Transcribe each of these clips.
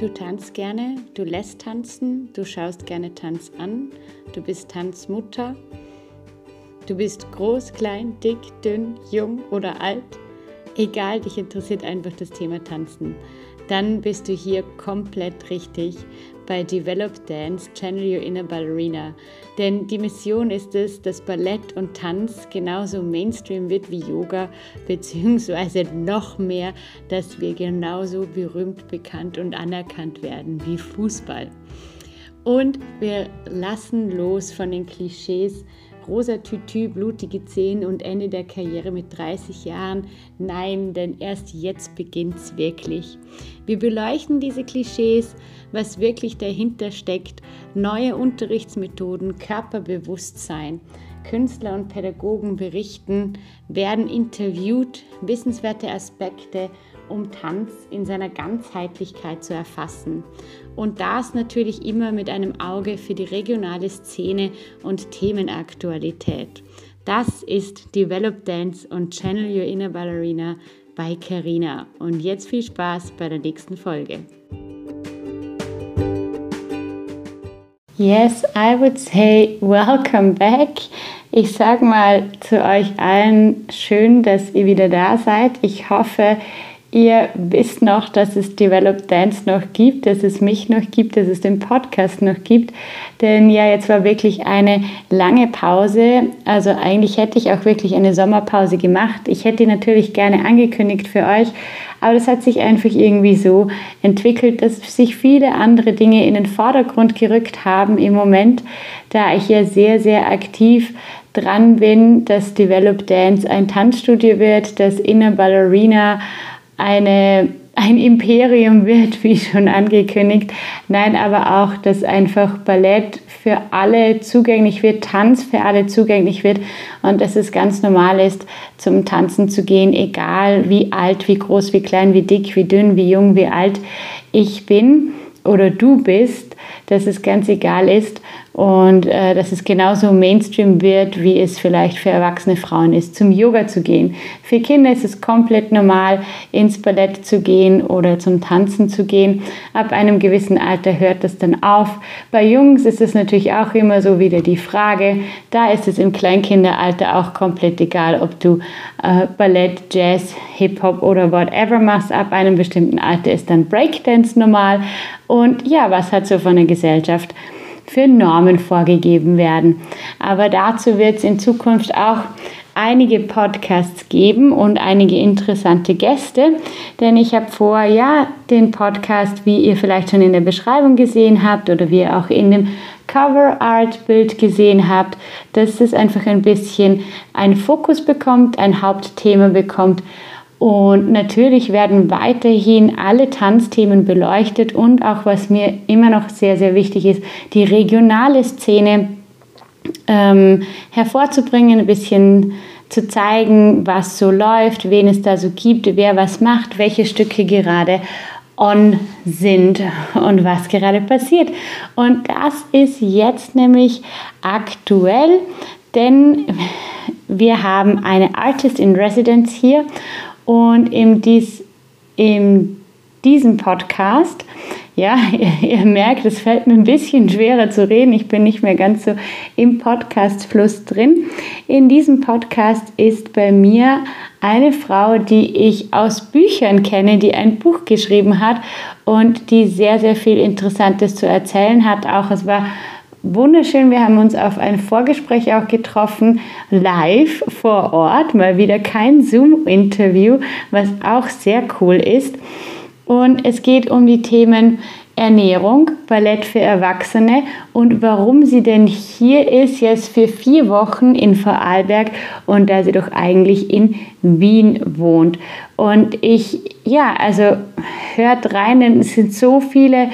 Du tanzt gerne, du lässt tanzen, du schaust gerne Tanz an, du bist Tanzmutter, du bist groß, klein, dick, dünn, jung oder alt. Egal, dich interessiert einfach das Thema Tanzen. Dann bist du hier komplett richtig bei Develop Dance Channel Your Inner Ballerina. Denn die Mission ist es, dass Ballett und Tanz genauso Mainstream wird wie Yoga, beziehungsweise noch mehr, dass wir genauso berühmt, bekannt und anerkannt werden wie Fußball. Und wir lassen los von den Klischees, rosa Tütü, blutige Zehen und Ende der Karriere mit 30 Jahren. Nein, denn erst jetzt beginnt es wirklich. Wir beleuchten diese Klischees, was wirklich dahinter steckt, neue Unterrichtsmethoden, Körperbewusstsein. Künstler und Pädagogen berichten, werden interviewt, wissenswerte Aspekte um Tanz in seiner Ganzheitlichkeit zu erfassen. Und das natürlich immer mit einem Auge für die regionale Szene und Themenaktualität. Das ist Develop Dance und Channel Your Inner Ballerina bei Carina. Und jetzt viel Spaß bei der nächsten Folge. Yes, I would say welcome back. Ich sag mal zu euch allen schön, dass ihr wieder da seid. Ich hoffe, ihr wisst noch, dass es Develop Dance noch gibt, dass es mich noch gibt, dass es den Podcast noch gibt. Denn ja, jetzt war wirklich eine lange Pause. Also eigentlich hätte ich auch wirklich eine Sommerpause gemacht. Ich hätte die natürlich gerne angekündigt für euch. Aber das hat sich einfach irgendwie so entwickelt, dass sich viele andere Dinge in den Vordergrund gerückt haben im Moment, da ich ja sehr, sehr aktiv dran bin, dass Develop Dance ein Tanzstudio wird, das Inner Ballerina eine, ein Imperium wird, wie schon angekündigt. Nein, aber auch, dass einfach Ballett für alle zugänglich wird, Tanz für alle zugänglich wird und dass es ganz normal ist, zum Tanzen zu gehen, egal wie alt, wie groß, wie klein, wie dick, wie dünn, wie jung, wie alt ich bin oder du bist, dass es ganz egal ist und äh, dass es genauso Mainstream wird, wie es vielleicht für erwachsene Frauen ist, zum Yoga zu gehen. Für Kinder ist es komplett normal, ins Ballett zu gehen oder zum Tanzen zu gehen. Ab einem gewissen Alter hört das dann auf. Bei Jungs ist es natürlich auch immer so wieder die Frage. Da ist es im Kleinkinderalter auch komplett egal, ob du äh, Ballett, Jazz, Hip-Hop oder whatever machst. Ab einem bestimmten Alter ist dann Breakdance normal. Und ja, was hat so von der Gesellschaft? Für Normen vorgegeben werden. Aber dazu wird es in Zukunft auch einige Podcasts geben und einige interessante Gäste, denn ich habe vor, ja, den Podcast, wie ihr vielleicht schon in der Beschreibung gesehen habt oder wie ihr auch in dem Cover Art Bild gesehen habt, dass es einfach ein bisschen einen Fokus bekommt, ein Hauptthema bekommt und natürlich werden weiterhin alle Tanzthemen beleuchtet und auch, was mir immer noch sehr, sehr wichtig ist, die regionale Szene ähm, hervorzubringen, ein bisschen zu zeigen, was so läuft, wen es da so gibt, wer was macht, welche Stücke gerade on sind und was gerade passiert. Und das ist jetzt nämlich aktuell, denn wir haben eine Artist in Residence hier und in, dies, in diesem Podcast, ja, ihr, ihr, merkt, es fällt mir ein bisschen schwerer zu reden. Ich bin nicht mehr ganz so im Podcast-Fluss drin. In diesem Podcast ist bei mir eine Frau, die ich aus Büchern kenne, die ein Buch geschrieben hat und die sehr, sehr viel Interessantes zu erzählen hat. Auch es war wunderschön. Wir haben uns auf ein Vorgespräch auch getroffen, live vor Ort, mal wieder kein Zoom-Interview, was auch sehr cool ist. Und es geht um die Themen Ernährung, Ballett für Erwachsene und warum sie denn hier ist, jetzt für vier Wochen in Vorarlberg und da sie doch eigentlich in Wien wohnt. Und ich, ja, also hört rein, denn es sind so viele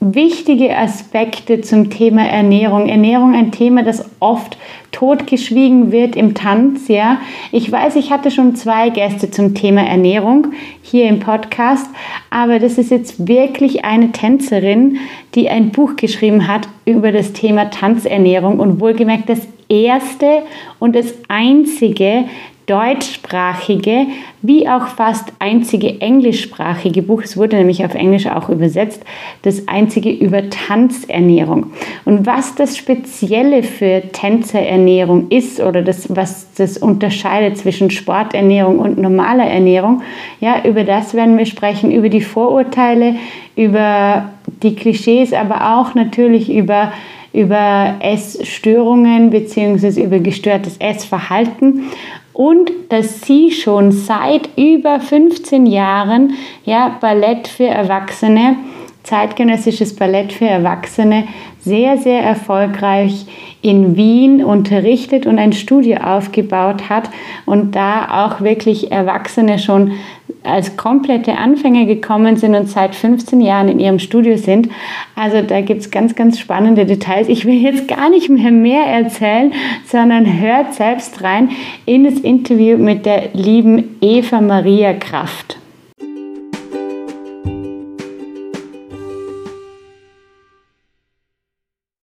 wichtige Aspekte zum Thema Ernährung. Ernährung ein Thema, das oft totgeschwiegen wird im Tanz, ja. Ich weiß, ich hatte schon zwei Gäste zum Thema Ernährung hier im Podcast, aber das ist jetzt wirklich eine Tänzerin, die ein Buch geschrieben hat über das Thema Tanzernährung und wohlgemerkt das erste und das einzige deutschsprachige wie auch fast einzige englischsprachige Buch, es wurde nämlich auf Englisch auch übersetzt, das einzige über Tanzernährung. Und was das Spezielle für Tänzerernährung ist oder das, was das unterscheidet zwischen Sporternährung und normaler Ernährung, ja, über das werden wir sprechen, über die Vorurteile, über die Klischees, aber auch natürlich über über Essstörungen bzw. über gestörtes Essverhalten und dass sie schon seit über 15 Jahren ja, Ballett für Erwachsene, zeitgenössisches Ballett für Erwachsene, sehr, sehr erfolgreich in Wien unterrichtet und ein Studio aufgebaut hat und da auch wirklich Erwachsene schon als komplette Anfänger gekommen sind und seit 15 Jahren in ihrem Studio sind. Also da gibt es ganz, ganz spannende Details. Ich will jetzt gar nicht mehr mehr erzählen, sondern hört selbst rein in das Interview mit der lieben Eva Maria Kraft.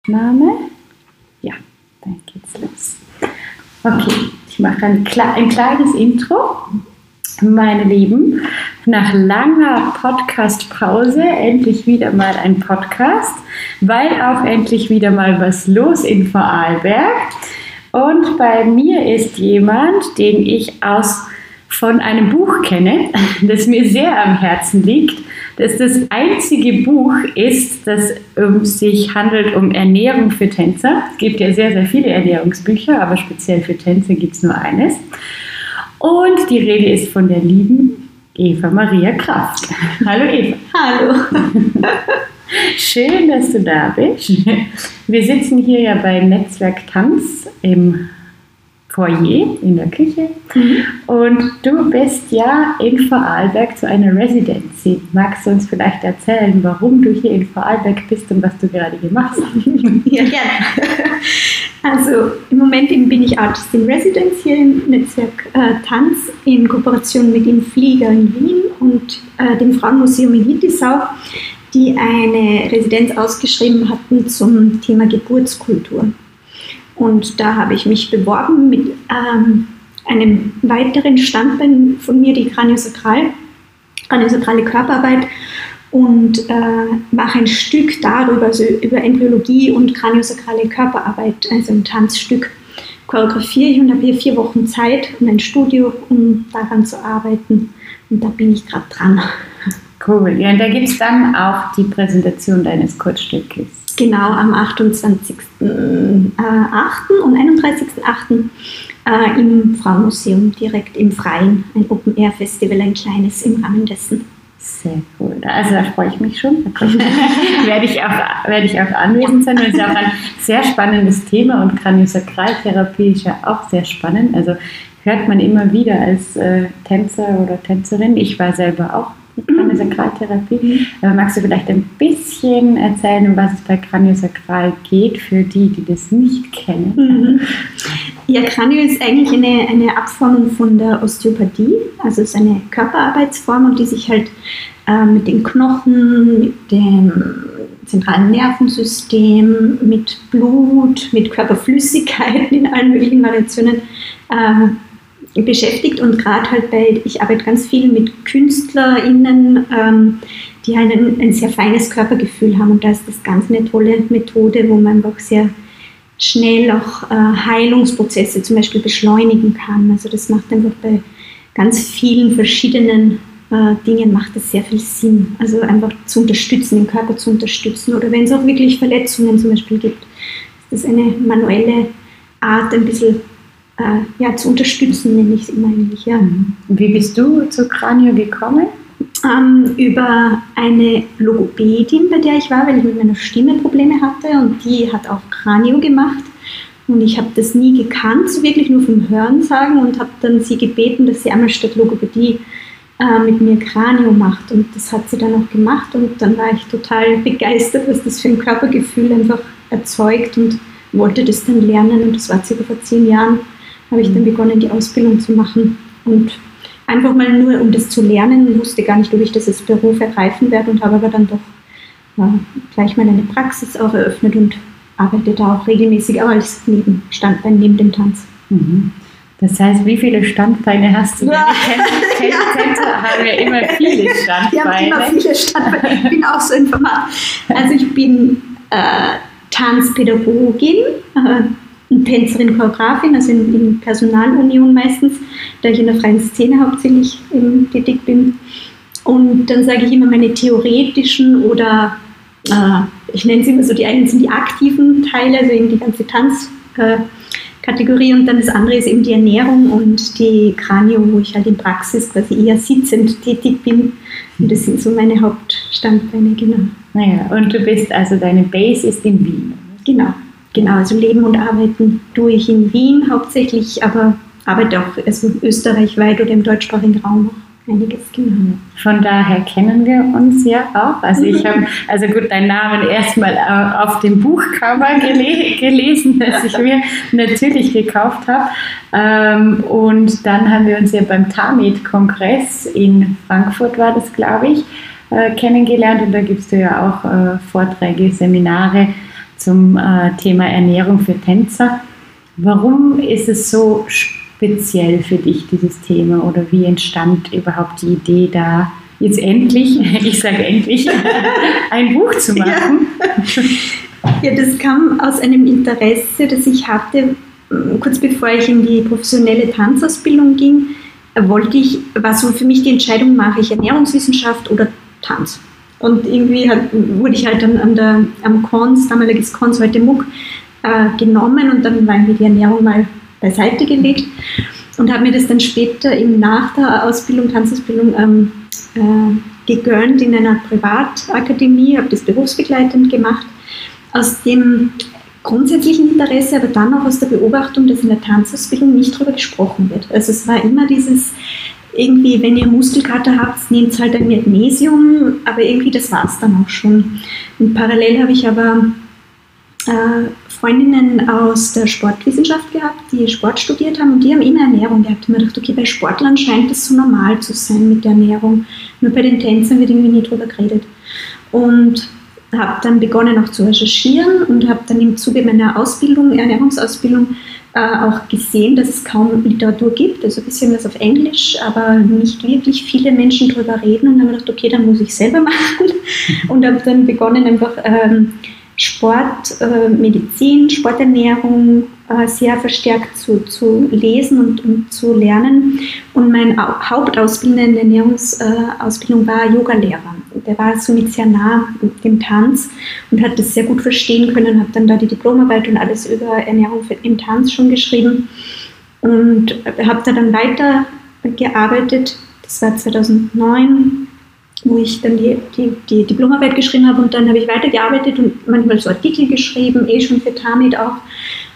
Name? Ja, dann geht's los. Okay, ich mache ein, ein kleines Intro. Meine Lieben, nach langer Podcast-Pause endlich wieder mal ein Podcast, weil auch endlich wieder mal was los in Vorarlberg. Und bei mir ist jemand, den ich aus von einem Buch kenne, das mir sehr am Herzen liegt, das das einzige Buch ist, das um sich handelt um Ernährung für Tänzer. Es gibt ja sehr, sehr viele Ernährungsbücher, aber speziell für Tänzer gibt es nur eines. Und die Rede ist von der lieben Eva Maria Kraft. Hallo Eva. Hallo. Schön, dass du da bist. Wir sitzen hier ja bei Netzwerk Tanz im Foyer in der Küche. Mhm. Und du bist ja in Vorarlberg zu einer Residency. Magst du uns vielleicht erzählen, warum du hier in Vorarlberg bist und was du gerade gemacht hast? Ja, gerne. Also im Moment bin ich Artist in Residence hier im Netzwerk äh, Tanz in Kooperation mit dem Flieger in Wien und äh, dem Frauenmuseum in Hittisau, die eine Residenz ausgeschrieben hatten zum Thema Geburtskultur. Und da habe ich mich beworben mit ähm, einem weiteren Standbein von mir, die Kraniosakral, kraniosakrale Körperarbeit und äh, mache ein Stück darüber, also über Embryologie und kraniosakrale Körperarbeit, also ein Tanzstück. Choreografiere ich und habe hier vier Wochen Zeit und ein Studio, um daran zu arbeiten. Und da bin ich gerade dran. Cool. Ja, und da gibt es dann auch die Präsentation deines Kurzstückes. Genau, am 28.08. Äh, und 31.08. Äh, im Frauenmuseum, direkt im Freien. Ein Open-Air-Festival, ein kleines im Rahmen dessen. Sehr cool. Also da freue ich mich schon. Werde, ich auch, werde ich auch anwesend sein. Es ist auch ein sehr spannendes Thema und Kraniosakraltherapie ist ja auch sehr spannend. Also hört man immer wieder als äh, Tänzer oder Tänzerin. Ich war selber auch mit Kraniosakraltherapie. Mhm. Aber magst du vielleicht ein bisschen erzählen, um was es bei Kraniosakral geht, für die, die das nicht kennen? Ja, Kranio ist eigentlich eine, eine Abformung von der Osteopathie. Also es ist eine Körperarbeitsform die sich halt äh, mit den Knochen, mit dem zentralen Nervensystem, mit Blut, mit Körperflüssigkeiten in allen möglichen Variationen äh, beschäftigt und gerade halt bei, ich arbeite ganz viel mit KünstlerInnen, ähm, die halt ein, ein, sehr feines Körpergefühl haben und da ist das ganz eine tolle Methode, wo man einfach sehr schnell auch äh, Heilungsprozesse zum Beispiel beschleunigen kann. Also das macht einfach bei ganz vielen verschiedenen äh, Dingen macht das sehr viel Sinn. Also einfach zu unterstützen, den Körper zu unterstützen oder wenn es auch wirklich Verletzungen zum Beispiel gibt, ist das eine manuelle Art, ein bisschen äh, ja, zu unterstützen, nenne ich es immer eigentlich. Ja. Mhm. Wie bist du zu Kranio gekommen? Ähm, über eine Logopädin, bei der ich war, weil ich mit meiner Stimme Probleme hatte und die hat auch Kranio gemacht. Und ich habe das nie gekannt, so wirklich nur vom Hören sagen und habe dann sie gebeten, dass sie einmal statt Logopädie äh, mit mir Kranio macht. Und das hat sie dann auch gemacht und dann war ich total begeistert, was das für ein Körpergefühl einfach erzeugt und wollte das dann lernen. Und das war circa vor zehn Jahren habe ich dann begonnen, die Ausbildung zu machen. Und einfach mal nur, um das zu lernen, wusste gar nicht, ob ich das als Beruf ergreifen werde und habe aber dann doch ja, gleich mal eine Praxis auch eröffnet und arbeite da auch regelmäßig auch als Nebenstandbein neben dem Tanz. Mhm. Das heißt, wie viele Standbeine hast du? Ja. Denn ja. haben ja immer viele Standbeine. Wir haben immer viele Standbeine. Ich bin auch so informat. Also ich bin äh, Tanzpädagogin, äh, Tänzerin, Choreografin, also in, in, Personalunion meistens, da ich in der freien Szene hauptsächlich tätig bin. Und dann sage ich immer meine theoretischen oder äh, ich nenne es immer so, die einen sind die aktiven Teile, also eben die ganze Tanzkategorie äh, und dann das andere ist eben die Ernährung und die Kranio, wo ich halt in Praxis quasi eher sitzend tätig bin. Und das sind so meine Hauptstandbeine, genau. Naja, und du bist also, deine Base ist in Wien. Genau, genau. Also Leben und Arbeiten tue ich in Wien hauptsächlich, aber arbeite auch also österreichweit oder im deutschsprachigen Raum auch einiges genommen. Von daher kennen wir uns ja auch. Also ich habe, also gut, deinen Namen erstmal auf dem Buchcover gele gelesen, das ich mir natürlich gekauft habe. Ähm, und dann haben wir uns ja beim TAMID-Kongress in Frankfurt, war das, glaube ich, äh, kennengelernt. Und da gibst du ja auch äh, Vorträge, Seminare zum Thema Ernährung für Tänzer. Warum ist es so speziell für dich, dieses Thema? Oder wie entstand überhaupt die Idee da, jetzt endlich, ich sage endlich, ein Buch zu machen? Ja. ja, das kam aus einem Interesse, das ich hatte, kurz bevor ich in die professionelle Tanzausbildung ging, wollte ich, war so für mich die Entscheidung, mache ich Ernährungswissenschaft oder Tanz. Und irgendwie hat, wurde ich halt dann an der, am Kons, damaliges Kons, heute MOOC, äh, genommen und dann war mir die Ernährung mal beiseite gelegt und habe mir das dann später eben nach der Ausbildung, Tanzausbildung ähm, äh, gegönnt in einer Privatakademie, habe das berufsbegleitend gemacht, aus dem grundsätzlichen Interesse, aber dann auch aus der Beobachtung, dass in der Tanzausbildung nicht darüber gesprochen wird. Also es war immer dieses, irgendwie, wenn ihr Muskelkater habt, nehmt halt ein Magnesium, aber irgendwie das war es dann auch schon. Und parallel habe ich aber äh, Freundinnen aus der Sportwissenschaft gehabt, die Sport studiert haben und die haben immer Ernährung gehabt. Und ich dachte, okay, bei Sportlern scheint es so normal zu sein mit der Ernährung. Nur bei den Tänzern wird irgendwie nie drüber geredet. Und habe dann begonnen auch zu recherchieren und habe dann im Zuge meiner Ausbildung, Ernährungsausbildung, äh, auch gesehen, dass es kaum Literatur gibt, also ein bisschen was auf Englisch, aber nicht wirklich. Viele Menschen darüber reden und habe gedacht, okay, dann muss ich selber machen. Und habe dann begonnen einfach ähm, Sport, äh, Medizin, Sporternährung äh, sehr verstärkt zu, zu lesen und, und zu lernen. Und mein Hauptausbildner in der Ernährungsausbildung war Yogalehrer. Der war somit sehr nah dem Tanz und hat das sehr gut verstehen können, hat dann da die Diplomarbeit und alles über Ernährung im Tanz schon geschrieben und habe da dann weiter gearbeitet. Das war 2009 wo ich dann die, die, die Diplomarbeit geschrieben habe und dann habe ich weitergearbeitet und manchmal so Artikel geschrieben, eh schon für Tamid auch.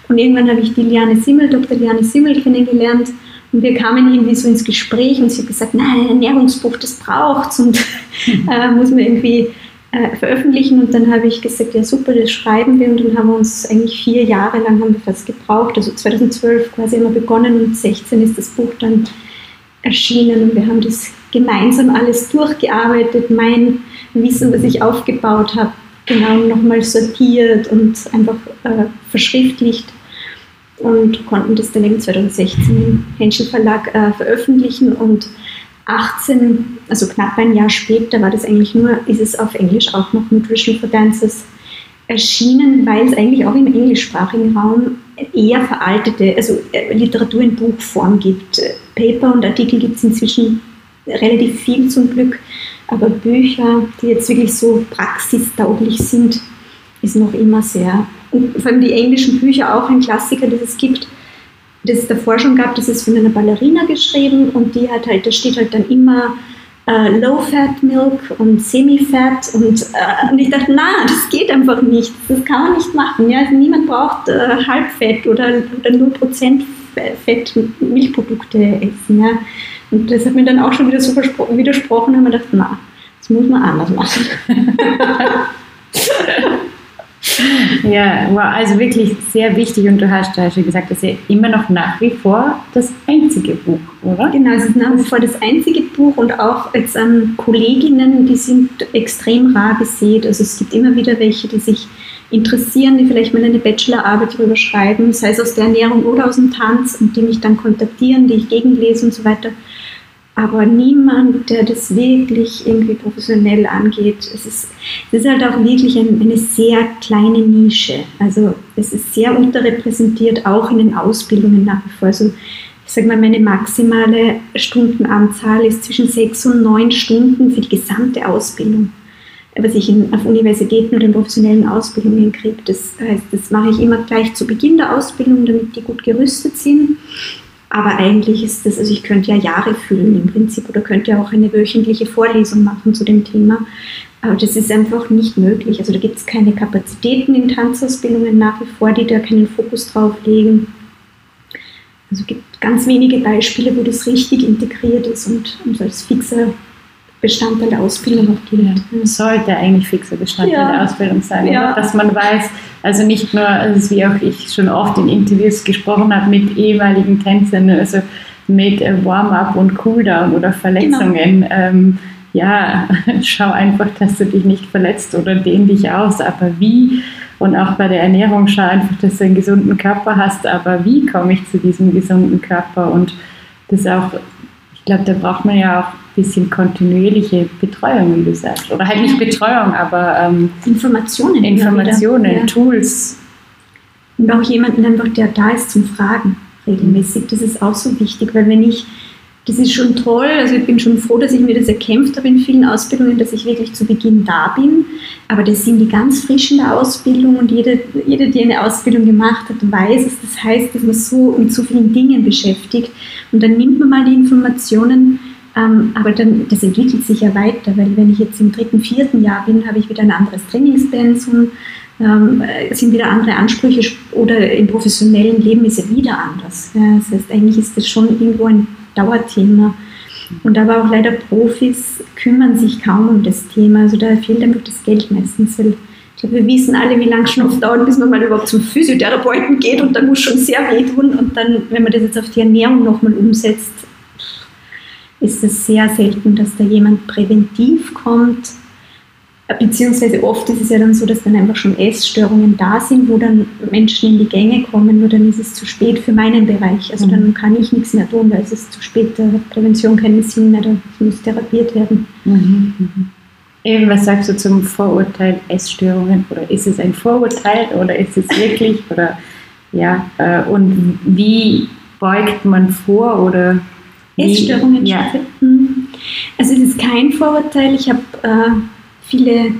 Und irgendwann habe ich die Liane Simmel, Dr. Liane Simmel kennengelernt und wir kamen irgendwie so ins Gespräch und sie hat gesagt, nein, ein Ernährungsbuch, das braucht und äh, muss man irgendwie äh, veröffentlichen. Und dann habe ich gesagt, ja super, das schreiben wir und dann haben wir uns eigentlich vier Jahre lang haben wir fast gebraucht, also 2012 quasi immer begonnen und 16 ist das Buch dann erschienen und wir haben das gemeinsam alles durchgearbeitet, mein Wissen, was ich aufgebaut habe, genau nochmal sortiert und einfach äh, verschriftlicht und konnten das dann eben 2016 im Henschel Verlag äh, veröffentlichen und 18, also knapp ein Jahr später, war das eigentlich nur, ist es auf Englisch auch noch Nutrition for Dancers erschienen, weil es eigentlich auch im englischsprachigen Raum eher veraltete, also äh, Literatur in Buchform gibt. Paper und Artikel gibt es inzwischen relativ viel zum Glück, aber Bücher, die jetzt wirklich so praxistauglich sind, ist noch immer sehr. Vor allem die englischen Bücher auch ein Klassiker, das es gibt, das es davor schon gab, das ist von einer Ballerina geschrieben und die hat halt, da steht halt dann immer äh, Low-Fat Milk und Semi-Fat und, äh, und ich dachte, na, das geht einfach nicht, das kann man nicht machen. Ja? Also niemand braucht äh, Halbfett oder, oder 0% Fett Milchprodukte essen. Ja? Und das hat mir dann auch schon wieder so widersprochen und ich mir gedacht, na, das muss man anders machen. ja, wow, also wirklich sehr wichtig und du hast ja schon gesagt, das ist ja immer noch nach wie vor das einzige Buch, oder? Genau, es ist nach wie vor das einzige Buch und auch jetzt an Kolleginnen, die sind extrem rar gesät. Also es gibt immer wieder welche, die sich interessieren, die vielleicht mal eine Bachelorarbeit darüber schreiben, sei es aus der Ernährung oder aus dem Tanz und die mich dann kontaktieren, die ich gegenlese und so weiter. Aber niemand, der das wirklich irgendwie professionell angeht. Es ist, es ist halt auch wirklich ein, eine sehr kleine Nische. Also es ist sehr unterrepräsentiert, auch in den Ausbildungen nach wie vor. Also ich sage mal, meine maximale Stundenanzahl ist zwischen sechs und neun Stunden für die gesamte Ausbildung was ich in, auf Universitäten oder in professionellen Ausbildungen kriege. Das heißt, das mache ich immer gleich zu Beginn der Ausbildung, damit die gut gerüstet sind. Aber eigentlich ist das, also ich könnte ja Jahre füllen im Prinzip oder könnte ja auch eine wöchentliche Vorlesung machen zu dem Thema. Aber das ist einfach nicht möglich. Also da gibt es keine Kapazitäten in Tanzausbildungen nach wie vor, die da keinen Fokus drauf legen. Also es gibt ganz wenige Beispiele, wo das richtig integriert ist und, und als fixer Bestandteil der Ausbildung auch gilt. Ja, sollte eigentlich fixer Bestandteil ja. der Ausbildung sein, ja. dass man weiß, also nicht nur, also wie auch ich schon oft in Interviews gesprochen habe mit ehemaligen Tänzern, also mit äh, Warm-up und Cooldown oder Verletzungen. Genau. Ähm, ja, schau einfach, dass du dich nicht verletzt oder dehn dich aus, aber wie? Und auch bei der Ernährung schau einfach, dass du einen gesunden Körper hast, aber wie komme ich zu diesem gesunden Körper? Und das auch, ich glaube, da braucht man ja auch bisschen kontinuierliche Betreuung, wie du sagst. Oder halt nicht Betreuung, aber ähm, Informationen. Informationen, ja. Tools. Und auch jemanden einfach, der da ist zum Fragen regelmäßig. Das ist auch so wichtig, weil wenn ich, das ist schon toll, also ich bin schon froh, dass ich mir das erkämpft habe in vielen Ausbildungen, dass ich wirklich zu Beginn da bin. Aber das sind die ganz frisch in der Ausbildung und jede, jede, die eine Ausbildung gemacht hat, weiß es. Das heißt, dass man so mit so vielen Dingen beschäftigt. Und dann nimmt man mal die Informationen ähm, aber dann, das entwickelt sich ja weiter, weil wenn ich jetzt im dritten, vierten Jahr bin, habe ich wieder ein anderes Trainingspensum, ähm, sind wieder andere Ansprüche oder im professionellen Leben ist ja wieder anders. Ja, das heißt, eigentlich ist das schon irgendwo ein Dauerthema. Und aber auch leider Profis kümmern sich kaum um das Thema. Also da fehlt einfach das Geld meistens, weil ich glaube, wir wissen alle, wie lange oft dauert, bis man mal überhaupt zum Physiotherapeuten geht und da muss schon sehr wehtun. Und dann, wenn man das jetzt auf die Ernährung nochmal umsetzt, ist es sehr selten, dass da jemand präventiv kommt. Beziehungsweise oft ist es ja dann so, dass dann einfach schon Essstörungen da sind, wo dann Menschen in die Gänge kommen, nur dann ist es zu spät für meinen Bereich. Also dann mhm. kann ich nichts mehr tun, weil es ist zu spät, da hat Prävention keinen Sinn mehr, da muss therapiert werden. Mhm. Eben, was sagst du zum Vorurteil Essstörungen? Oder ist es ein Vorurteil oder ist es wirklich? Oder ja, äh, und wie beugt man vor oder Essstörungen ja. stattfinden. Also es ist kein Vorurteil. Ich habe äh, viele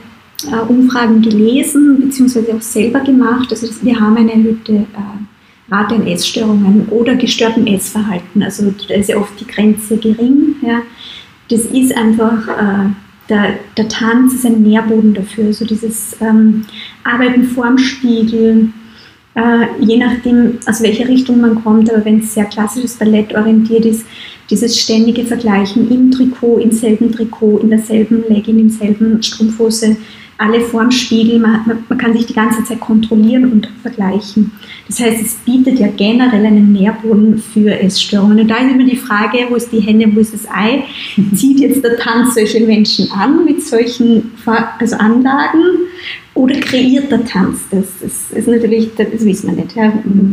äh, Umfragen gelesen bzw. auch selber gemacht. Also wir haben eine erhöhte äh, Rate an Essstörungen oder gestörtem Essverhalten. Also da ist ja oft die Grenze gering. Ja. Das ist einfach, äh, der, der, Tanz ist ein Nährboden dafür. Also dieses ähm, Arbeiten vorm Spiegel, äh, je nachdem, aus welcher Richtung man kommt, aber wenn es sehr klassisches Ballett orientiert ist, dieses ständige Vergleichen im Trikot, im selben Trikot, in derselben Legging, im selben Strumpfhose, alle vorm Spiegel, man, man, man, kann sich die ganze Zeit kontrollieren und vergleichen. Das heißt, es bietet ja generell einen Nährboden für Essstörungen. Und da ist immer die Frage, wo ist die Henne, wo ist das Ei? Zieht jetzt der Tanz solche Menschen an mit solchen also Anlagen oder kreiert der Tanz das? Das ist natürlich, das wissen wir nicht, ja,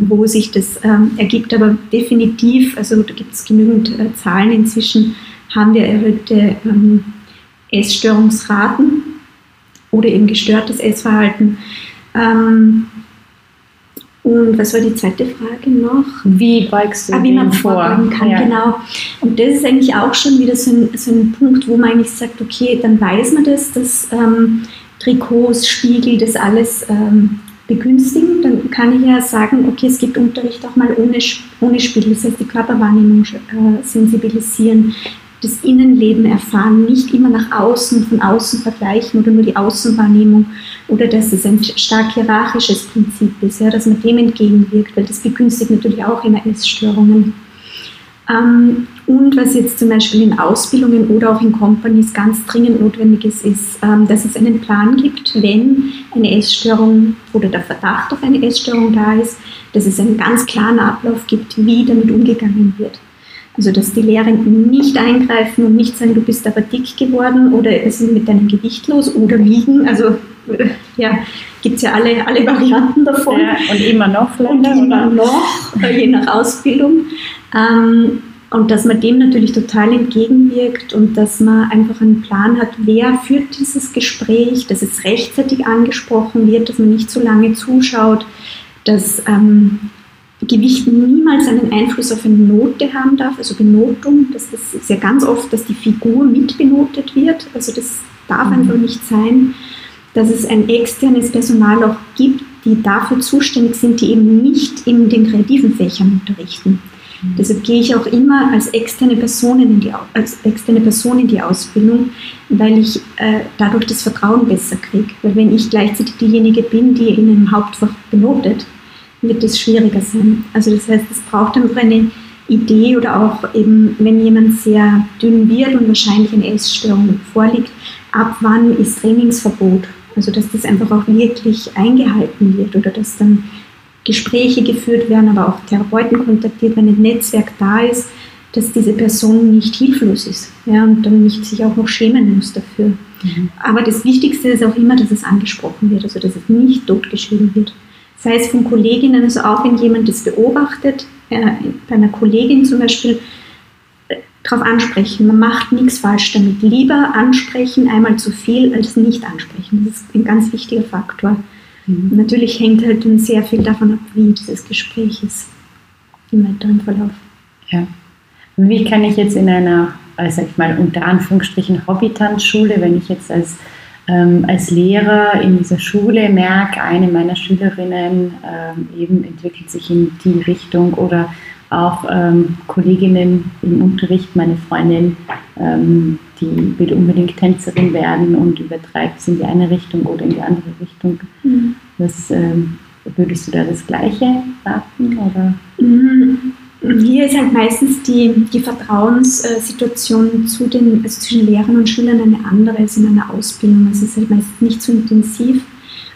wo sich das ähm, ergibt, aber definitiv, also da gibt es genügend äh, Zahlen inzwischen, haben wir erhöhte ähm, Essstörungsraten oder eben gestörtes Essverhalten. Ähm, und was war die zweite Frage noch? Wie beugst du ah, wie man vor? kann, ja. genau. Und das ist eigentlich auch schon wieder so ein, so ein Punkt, wo man eigentlich sagt, okay, dann weiß man das, dass ähm, Trikots, Spiegel, das alles ähm, begünstigen. Dann kann ich ja sagen, okay, es gibt Unterricht auch mal ohne, ohne Spiegel, das heißt die Körperwahrnehmung äh, sensibilisieren das Innenleben erfahren, nicht immer nach außen, von außen vergleichen oder nur die Außenwahrnehmung oder dass es ein stark hierarchisches Prinzip ist, ja, dass man dem entgegenwirkt, weil das begünstigt natürlich auch immer Essstörungen. Ähm, und was jetzt zum Beispiel in Ausbildungen oder auch in Companies ganz dringend notwendig ist, ist, ähm, dass es einen Plan gibt, wenn eine Essstörung oder der Verdacht auf eine Essstörung da ist, dass es einen ganz klaren Ablauf gibt, wie damit umgegangen wird. Also dass die Lehrenden nicht eingreifen und nicht sagen, du bist aber dick geworden oder es ist mit deinem Gewicht los oder wiegen. Also äh, ja, gibt es ja alle, alle Varianten davon. Ja, und immer noch leider, Und immer oder? noch, je nach Ausbildung. Ähm, und dass man dem natürlich total entgegenwirkt und dass man einfach einen Plan hat, wer führt dieses Gespräch, dass es rechtzeitig angesprochen wird, dass man nicht zu lange zuschaut, dass ähm, Gewicht niemals einen Einfluss auf eine Note haben darf, also Benotung. Das, das ist ja ganz oft, dass die Figur mitbenotet wird. Also das darf mhm. einfach nicht sein, dass es ein externes Personal auch gibt, die dafür zuständig sind, die eben nicht in den kreativen Fächern unterrichten. Mhm. Deshalb gehe ich auch immer als externe Person in die, als externe Person in die Ausbildung, weil ich äh, dadurch das Vertrauen besser kriege. Weil wenn ich gleichzeitig diejenige bin, die in einem Hauptfach benotet, wird es schwieriger sein. Also das heißt, es braucht einfach eine Idee oder auch eben, wenn jemand sehr dünn wird und wahrscheinlich eine Essstörung vorliegt, ab wann ist Trainingsverbot? Also dass das einfach auch wirklich eingehalten wird oder dass dann Gespräche geführt werden, aber auch Therapeuten kontaktiert, wenn ein Netzwerk da ist, dass diese Person nicht hilflos ist ja, und dann nicht sich auch noch schämen muss dafür. Mhm. Aber das Wichtigste ist auch immer, dass es angesprochen wird, also dass es nicht totgeschrieben wird sei es von Kolleginnen, also auch wenn jemand das beobachtet, äh, bei einer Kollegin zum Beispiel, äh, darauf ansprechen. Man macht nichts falsch damit. Lieber ansprechen, einmal zu viel, als nicht ansprechen. Das ist ein ganz wichtiger Faktor. Mhm. Natürlich hängt halt dann sehr viel davon ab, wie dieses Gespräch ist im weiteren Verlauf. Ja. Wie kann ich jetzt in einer, äh, sag ich mal, unter Anführungsstrichen Hobbytanzschule, wenn ich jetzt als ähm, als Lehrer in dieser Schule merke, eine meiner Schülerinnen ähm, eben entwickelt sich in die Richtung oder auch ähm, Kolleginnen im Unterricht, meine Freundin, ähm, die will unbedingt Tänzerin werden und übertreibt es in die eine Richtung oder in die andere Richtung. Mhm. Was, ähm, würdest du da das Gleiche raten? Oder? Mhm. Hier ist halt meistens die, die Vertrauenssituation zu den, also zwischen Lehrern und Schülern eine andere als in einer Ausbildung. Also es ist halt meistens nicht so intensiv.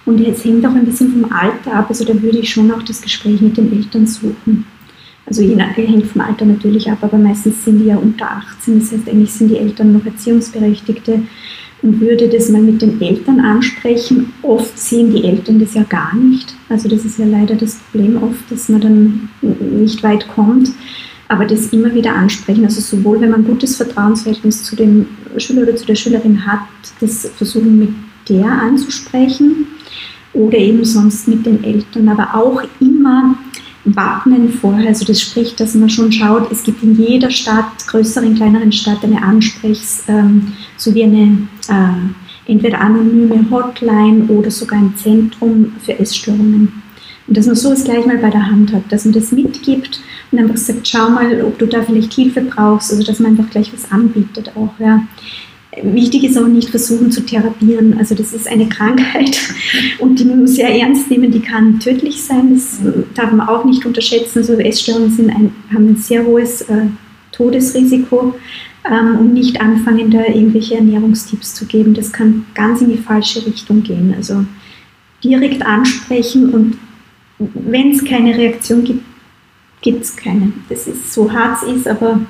Und jetzt hängt auch ein bisschen vom Alter ab. Also da würde ich schon auch das Gespräch mit den Eltern suchen. Also je nach, hängt vom Alter natürlich ab, aber meistens sind die ja unter 18. Das heißt, eigentlich sind die Eltern noch Erziehungsberechtigte und würde das mal mit den Eltern ansprechen. Oft sehen die Eltern das ja gar nicht. Also das ist ja leider das Problem oft, dass man dann nicht weit kommt. Aber das immer wieder ansprechen. Also sowohl wenn man ein gutes Vertrauensverhältnis zu dem Schüler oder zu der Schülerin hat, das versuchen mit der anzusprechen oder eben sonst mit den Eltern. Aber auch immer wappnen vorher. Also das spricht, dass man schon schaut, es gibt in jeder Stadt, größeren, kleineren Stadt, eine Ansprechs- ähm, sowie eine äh, entweder anonyme Hotline oder sogar ein Zentrum für Essstörungen. Und dass man sowas gleich mal bei der Hand hat, dass man das mitgibt und einfach sagt, schau mal, ob du da vielleicht Hilfe brauchst, also dass man einfach gleich was anbietet auch. Ja. Wichtig ist auch nicht versuchen zu therapieren. Also das ist eine Krankheit und die muss man sehr ernst nehmen. Die kann tödlich sein. Das darf man auch nicht unterschätzen. Also Essstörungen sind ein, haben ein sehr hohes äh, Todesrisiko ähm, und nicht anfangen, da irgendwelche Ernährungstipps zu geben. Das kann ganz in die falsche Richtung gehen. Also direkt ansprechen und wenn es keine Reaktion gibt, gibt es keine. Das ist so hart es ist, aber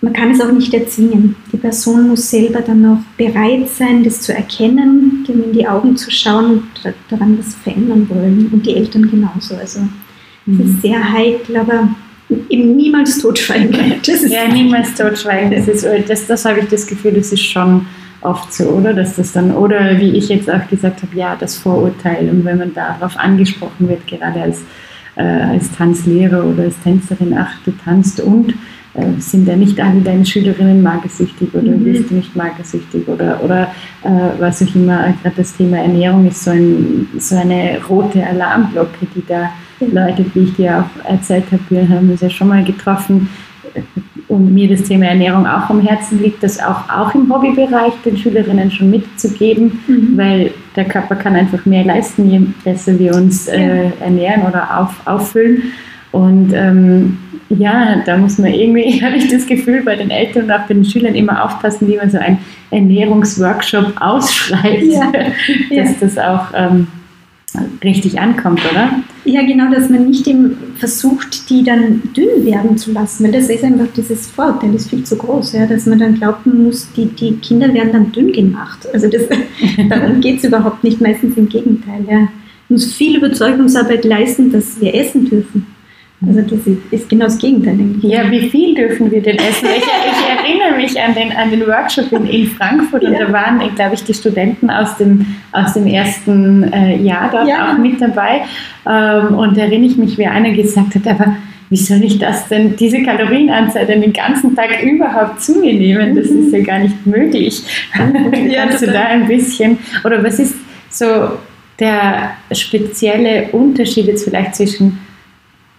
man kann es auch nicht erzwingen. Die Person muss selber dann auch bereit sein, das zu erkennen, dem in die Augen zu schauen und daran was verändern wollen. Und die Eltern genauso. Also es mhm. ist sehr heikel, aber eben niemals totschweigen. ja, niemals totschweigen. Das, ist, das, das habe ich das Gefühl, das ist schon oft so, oder? Dass das dann, oder wie ich jetzt auch gesagt habe, ja, das Vorurteil. Und wenn man darauf angesprochen wird, gerade als, äh, als Tanzlehrer oder als Tänzerin, ach, du tanzt und äh, sind ja nicht alle deine Schülerinnen magersüchtig oder mhm. wirst du nicht magersüchtig oder, oder äh, was auch immer, gerade das Thema Ernährung ist so, ein, so eine rote Alarmglocke, die da läutet, wie ich dir auch erzählt habe. Wir haben uns ja schon mal getroffen und mir das Thema Ernährung auch am Herzen liegt, das auch, auch im Hobbybereich den Schülerinnen schon mitzugeben, mhm. weil der Körper kann einfach mehr leisten, je besser wir uns äh, ernähren oder auf, auffüllen. Und ähm, ja, da muss man irgendwie, habe ich das Gefühl, bei den Eltern und auch bei den Schülern immer aufpassen, wie man so einen Ernährungsworkshop ausschreibt, ja. dass ja. das auch ähm, richtig ankommt, oder? Ja, genau, dass man nicht eben versucht, die dann dünn werden zu lassen, weil das ist einfach dieses Vorurteil, ist viel zu groß, ja, dass man dann glaubt, man muss, die, die Kinder werden dann dünn gemacht. Also das, darum geht es überhaupt nicht, meistens im Gegenteil. Ja. Man muss viel Überzeugungsarbeit leisten, dass wir essen dürfen. Also das ist genau das Gegenteil. Ja, wie viel dürfen wir denn essen? Ich, ich erinnere mich an den, an den Workshop in, in Frankfurt und ja. da waren, glaube ich, die Studenten aus dem, aus dem ersten äh, Jahr dort ja. auch mit dabei. Ähm, und da erinnere ich mich, wie einer gesagt hat, aber wie soll ich das denn, diese Kalorienanzahl denn den ganzen Tag überhaupt zu mir nehmen? Das ist ja gar nicht möglich. Ja, Kannst du da ein bisschen, oder was ist so der spezielle Unterschied jetzt vielleicht zwischen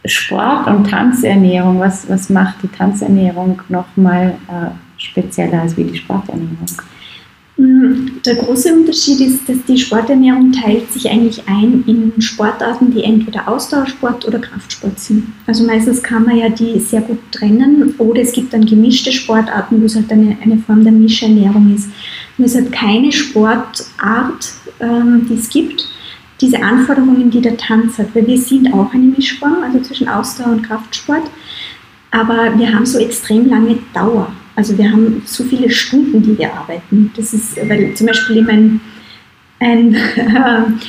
Sport und Tanzernährung, was, was macht die Tanzernährung nochmal äh, spezieller als wie die Sporternährung? Mm, der große Unterschied ist, dass die Sporternährung teilt sich eigentlich ein in Sportarten, die entweder Ausdauersport oder Kraftsport sind. Also meistens kann man ja die sehr gut trennen oder es gibt dann gemischte Sportarten, wo es halt eine, eine Form der Mischernährung ist. Und es hat keine Sportart, ähm, die es gibt, diese Anforderungen, die der Tanz hat, weil wir sind auch eine Mischform, also zwischen Ausdauer und Kraftsport, aber wir haben so extrem lange Dauer. Also wir haben so viele Stunden, die wir arbeiten. Das ist, weil zum Beispiel ein, ein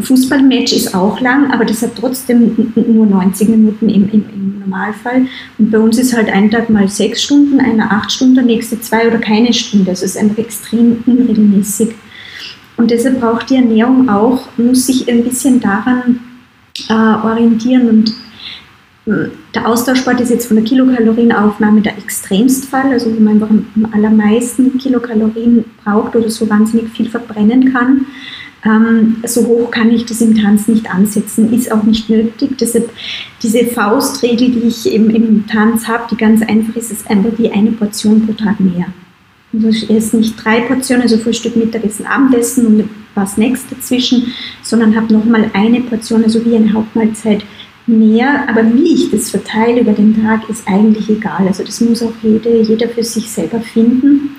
Fußballmatch ist auch lang, aber das hat trotzdem nur 90 Minuten im, im, im, Normalfall. Und bei uns ist halt ein Tag mal sechs Stunden, einer acht Stunden, der nächste zwei oder keine Stunde. Also es ist einfach extrem unregelmäßig. Und deshalb braucht die Ernährung auch, muss sich ein bisschen daran äh, orientieren. Und äh, der Austauschsport ist jetzt von der Kilokalorienaufnahme der Extremstfall, also wo man einfach am allermeisten Kilokalorien braucht oder so wahnsinnig viel verbrennen kann. Ähm, so hoch kann ich das im Tanz nicht ansetzen, ist auch nicht nötig. Deshalb diese Faustregel, die ich eben im Tanz habe, die ganz einfach ist, ist einfach die eine Portion pro Tag mehr. Also ich esse nicht drei Portionen, also Frühstück, Mittagessen, Abendessen und was Snacks dazwischen, sondern habe nochmal eine Portion, also wie eine Hauptmahlzeit mehr. Aber wie ich das verteile über den Tag, ist eigentlich egal. Also das muss auch jede, jeder für sich selber finden.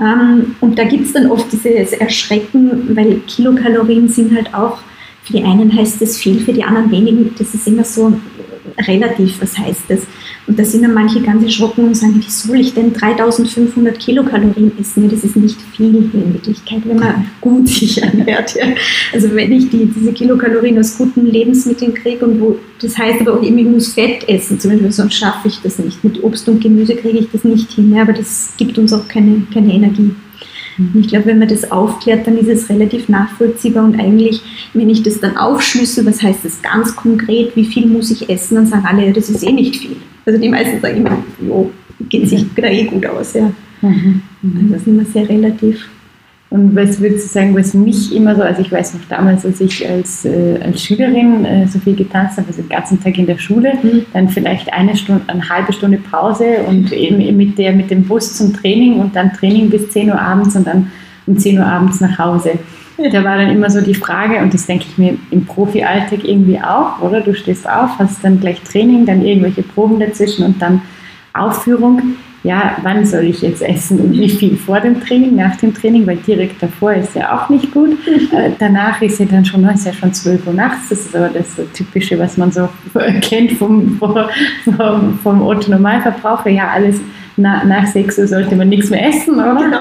Ähm, und da gibt es dann oft dieses Erschrecken, weil Kilokalorien sind halt auch, für die einen heißt das viel, für die anderen wenig. Das ist immer so relativ, was heißt das? Und da sind dann manche ganz erschrocken und sagen, wie soll ich denn 3500 Kilokalorien essen? Ja, das ist nicht viel in Wirklichkeit, wenn man gut sich ernährt. Ja. Also wenn ich die, diese Kilokalorien aus guten Lebensmitteln kriege und wo, das heißt aber auch eben, ich muss Fett essen, zum Beispiel, sonst schaffe ich das nicht. Mit Obst und Gemüse kriege ich das nicht hin, ja, aber das gibt uns auch keine, keine Energie. Und ich glaube, wenn man das aufklärt, dann ist es relativ nachvollziehbar und eigentlich, wenn ich das dann aufschlüssel, was heißt das ganz konkret, wie viel muss ich essen, dann sagen alle, das ist eh nicht viel. Also die meisten sagen immer, jo, geht sich da eh gut aus, ja. Mhm. Also das ist immer sehr relativ. Und was würdest du sagen, was mich immer so, also ich weiß noch damals, als ich als, äh, als Schülerin äh, so viel getanzt habe, also den ganzen Tag in der Schule, mhm. dann vielleicht eine Stunde, eine halbe Stunde Pause und eben mit, der, mit dem Bus zum Training und dann Training bis 10 Uhr abends und dann um 10 Uhr abends nach Hause. Da war dann immer so die Frage, und das denke ich mir im Profi-Alltag irgendwie auch, oder? Du stehst auf, hast dann gleich Training, dann irgendwelche Proben dazwischen und dann Aufführung ja, wann soll ich jetzt essen und wie viel vor dem Training, nach dem Training, weil direkt davor ist ja auch nicht gut. Äh, danach ist ja dann schon, ist ja schon 12 Uhr nachts, das ist aber das Typische, was man so kennt vom, vom, vom Otto-Normalverbraucher, ja, alles na, nach 6 Uhr sollte man nichts mehr essen, oder? Genau.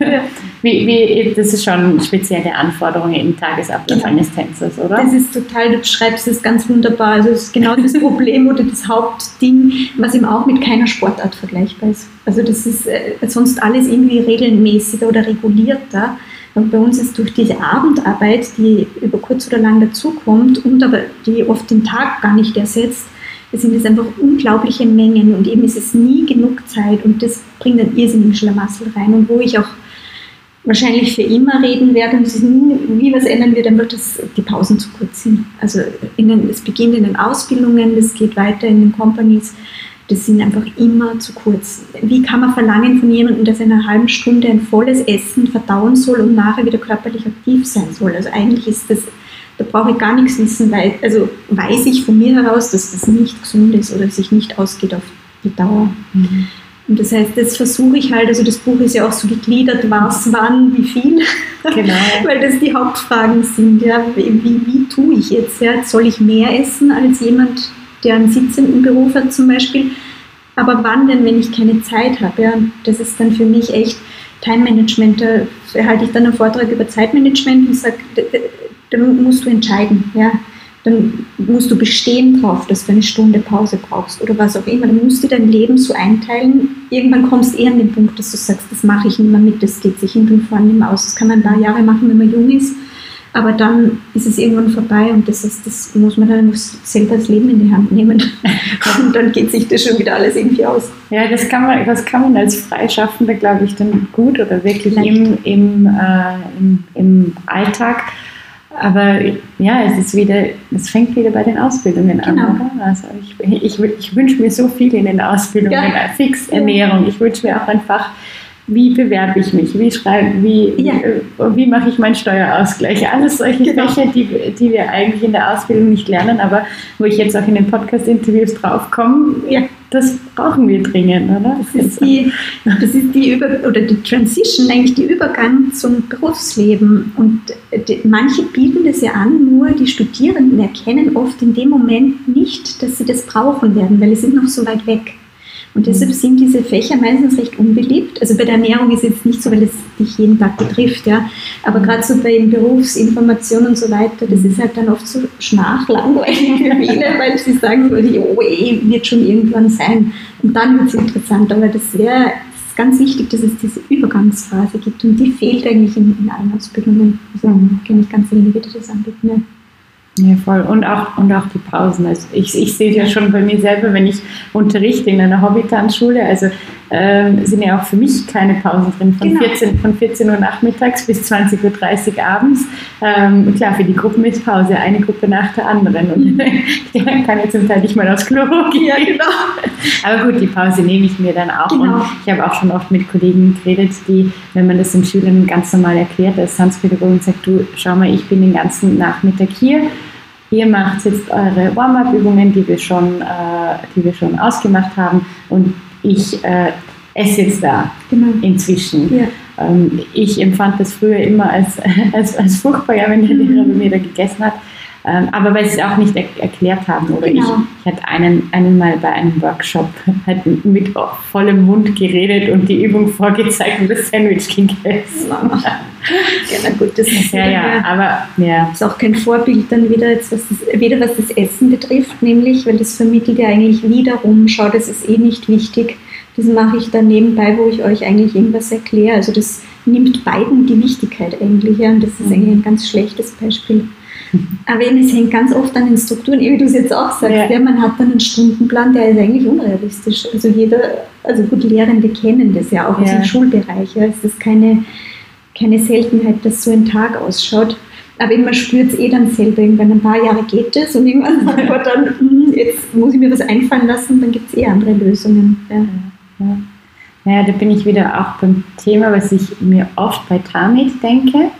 Ja. Wie, wie, das ist schon spezielle Anforderungen im Tagesablauf genau. eines Tänzers, oder? Das ist total, du beschreibst es ganz wunderbar. Also das ist genau das Problem oder das Hauptding, was eben auch mit keiner Sportart vergleichbar ist. Also das ist äh, sonst alles irgendwie regelmäßiger oder regulierter. Und bei uns ist durch diese Abendarbeit, die über kurz oder lang dazukommt und aber die oft den Tag gar nicht ersetzt, das sind es einfach unglaubliche Mengen und eben ist es nie genug Zeit und das bringt einen irrsinnigen Schlamassel rein und wo ich auch wahrscheinlich für immer reden werde und nie was ändern wird, dann wird das die Pausen zu kurz sind. Also den, es beginnt in den Ausbildungen, das geht weiter in den Companies, das sind einfach immer zu kurz. Wie kann man verlangen von jemandem, dass er in einer halben Stunde ein volles Essen verdauen soll und nachher wieder körperlich aktiv sein soll? Also eigentlich ist das da brauche ich gar nichts wissen, weil, also weiß ich von mir heraus, dass das nicht gesund ist oder sich nicht ausgeht auf die Dauer. Mhm. Und das heißt, das versuche ich halt, also das Buch ist ja auch so gegliedert, was, wann, wie viel, genau. weil das die Hauptfragen sind. Ja. Wie, wie, tue ich jetzt? Ja? Soll ich mehr essen als jemand, der einen sitzenden Beruf hat zum Beispiel? Aber wann denn, wenn ich keine Zeit habe? Ja? Das ist dann für mich echt Time Management. Da halte ich dann einen Vortrag über Zeitmanagement und sage, da musst du entscheiden. Ja? dann musst du bestehen drauf, dass du eine Stunde Pause brauchst oder was auch immer. Dann musst du dein Leben so einteilen. Irgendwann kommst du eher an den Punkt, dass du sagst, das mache ich nicht mehr mit, das geht sich hinten und vorne nicht mehr aus. Das kann man ein paar Jahre machen, wenn man jung ist, aber dann ist es irgendwann vorbei und das, ist, das muss man dann selber das Leben in die Hand nehmen. und dann geht sich das schon wieder alles irgendwie aus. Ja, das kann man, das kann man als Freischaffender, glaube ich, dann gut oder wirklich im, im, äh, im, im Alltag aber ja, es ist wieder, es fängt wieder bei den Ausbildungen genau. an, oder? Also ich, ich, ich wünsche mir so viel in den Ausbildungen, ja. Fixernährung. Ich wünsche mir auch einfach wie bewerbe ich mich, wie schreibe, wie, ja. Äh, wie mache ich meinen Steuerausgleich. Alles solche genau. Fächer, die, die wir eigentlich in der Ausbildung nicht lernen, aber wo ich jetzt auch in den Podcast-Interviews draufkomme, ja. Das brauchen wir dringend, oder? Das ist die, das ist die Über oder die Transition, eigentlich die Übergang zum Berufsleben. Und die, manche bieten das ja an, nur die Studierenden erkennen oft in dem Moment nicht, dass sie das brauchen werden, weil sie sind noch so weit weg. Und deshalb sind diese Fächer meistens recht unbeliebt. Also bei der Ernährung ist es jetzt nicht so, weil es dich jeden Tag betrifft, ja. Aber gerade so bei Berufsinformation und so weiter, das ist halt dann oft so schnarchlangweilig für viele, weil sie sagen, oh, eh, wird schon irgendwann sein. Und dann wird es interessant. Aber das wäre ganz wichtig, dass es diese Übergangsphase gibt. Und die fehlt eigentlich in, in allen Ausbildungen. Also mhm. kenne ich ganz wenige, die das anbieten. Ja. Ja, voll. Und auch, und auch die Pausen. Also ich, ich sehe ja schon bei mir selber, wenn ich unterrichte in einer Hobbytanzschule, also ähm, sind ja auch für mich keine Pausen drin, von, genau. 14, von 14 Uhr nachmittags bis 20.30 Uhr abends. Ähm, klar, für die Gruppen ist Pause, eine Gruppe nach der anderen. Und ich kann jetzt zum Teil nicht mal aufs Klo gehen. Ja, genau. Aber gut, die Pause nehme ich mir dann auch. Genau. Und ich habe auch schon oft mit Kollegen geredet, die, wenn man das den Schülern ganz normal erklärt, als Tanzpädagogin sagt, du, schau mal, ich bin den ganzen Nachmittag hier ihr macht jetzt eure Warm-up-Übungen, die, wir schon, äh, die wir schon ausgemacht haben und ich äh, esse jetzt da genau. inzwischen. Ja. Ähm, ich empfand das früher immer als, als, als furchtbar, ja, wenn der Lehrer bei mir da gegessen hat. Ähm, aber weil sie es auch nicht er erklärt haben. Oder genau. ich, ich hatte einen, einen mal bei einem Workshop halt mit vollem Mund geredet und die Übung vorgezeigt und das Sandwich gegessen. ja, na gut, das ist ja, ja, aber ja. ist auch kein Vorbild dann wieder, jetzt, was das, weder was das Essen betrifft, nämlich, weil das vermittelt ja eigentlich wiederum, schau, das ist eh nicht wichtig. Das mache ich dann nebenbei, wo ich euch eigentlich irgendwas erkläre. Also das nimmt beiden die Wichtigkeit eigentlich. Ja, und das ist mhm. eigentlich ein ganz schlechtes Beispiel. Aber eben, es hängt ganz oft an den Strukturen, wie du es jetzt auch sagst. Ja. ja. man hat dann einen Stundenplan, der ist eigentlich unrealistisch. Also jeder, also gut, Lehrende kennen das ja auch ja. aus dem Schulbereich. Ja. Es ist keine, keine Seltenheit, dass so ein Tag ausschaut. Aber eben, man spürt es eh dann selber. Irgendwann ein paar Jahre geht es und irgendwann sagt man dann, hm, jetzt muss ich mir was einfallen lassen, dann gibt es eh andere Lösungen. Ja. Ja. Naja, da bin ich wieder auch beim Thema, was ich mir oft bei Tamit denke.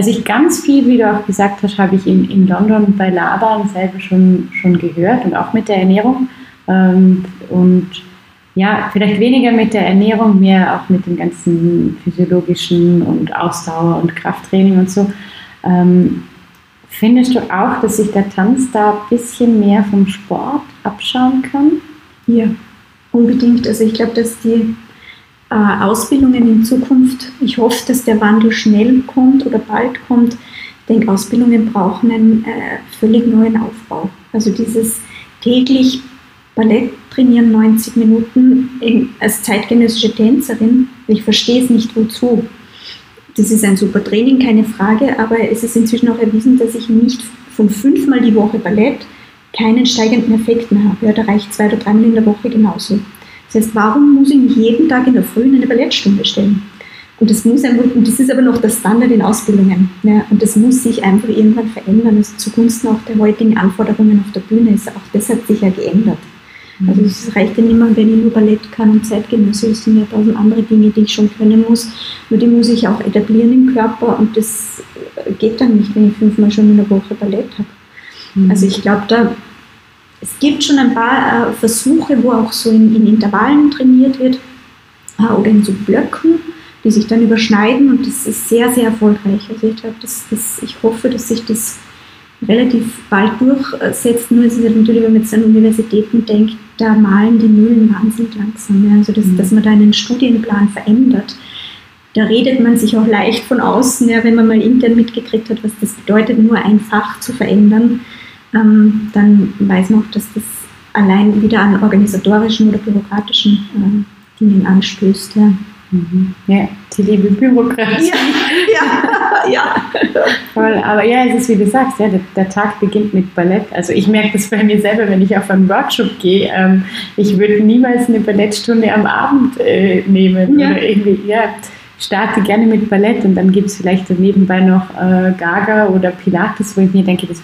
Also ich ganz viel, wie du auch gesagt hast, habe ich in, in London bei Laban selber schon, schon gehört und auch mit der Ernährung. Ähm, und ja, vielleicht weniger mit der Ernährung, mehr auch mit dem ganzen physiologischen und Ausdauer und Krafttraining und so. Ähm, findest du auch, dass sich der Tanz da ein bisschen mehr vom Sport abschauen kann? Ja, unbedingt. Also ich glaube, dass die äh, Ausbildungen in Zukunft. Ich hoffe, dass der Wandel schnell kommt oder bald kommt. Denke, Ausbildungen brauchen einen äh, völlig neuen Aufbau. Also dieses täglich Ballett trainieren, 90 Minuten als zeitgenössische Tänzerin. Ich verstehe es nicht wozu. Das ist ein super Training, keine Frage, aber es ist inzwischen auch erwiesen, dass ich nicht von fünfmal die Woche Ballett keinen steigenden Effekt mehr habe. Ja, da reicht zwei oder dreimal in der Woche genauso. Das heißt, warum muss ich mich jeden Tag in der Früh in eine Ballettstunde stellen? Und das muss einfach, und das ist aber noch der Standard in Ausbildungen. Ja, und das muss sich einfach irgendwann verändern. Also zugunsten auch der heutigen Anforderungen auf der Bühne ist auch das hat sich ja geändert. Also es reicht ja nicht mehr, wenn ich nur Ballett kann und Zeitgenösse. Es sind ja tausend andere Dinge, die ich schon können muss. Nur die muss ich auch etablieren im Körper und das geht dann nicht, wenn ich fünfmal schon in der Woche Ballett habe. Mhm. Also ich glaube, da es gibt schon ein paar äh, Versuche, wo auch so in, in, Intervallen trainiert wird. äh, oder in so Blöcken, die sich dann überschneiden und das ist sehr, sehr erfolgreich. Also ich glaube, das, das, ich hoffe, dass sich das relativ bald durchsetzt. Nur ist es natürlich, wenn man jetzt an Universitäten denkt, da malen die Mühlen wahnsinnig langsam. Ja. Also, dass, mhm. dass man da einen Studienplan verändert. Da redet man sich auch leicht von außen, ja, wenn man mal intern mitgekriegt hat, was das bedeutet, nur ein Fach zu verändern, ähm, dann weiß man auch, dass das allein wieder an organisatorischen oder bürokratischen äh, Dingen anstößt. Ja. Mhm. Ja, die liebe Bürokratie. Ja, ja, ja. Voll, aber ja, es ist wie du sagst, ja, der, der, Tag beginnt mit Ballett. Also ich merke das bei mir selber, wenn ich auf einen Workshop gehe. Ähm, ich würde niemals eine Ballettstunde am Abend äh, nehmen ja. oder irgendwie, ja starte gerne mit Ballett und dann gibt es vielleicht nebenbei noch äh, Gaga oder Pilates, wo ich mir denke, das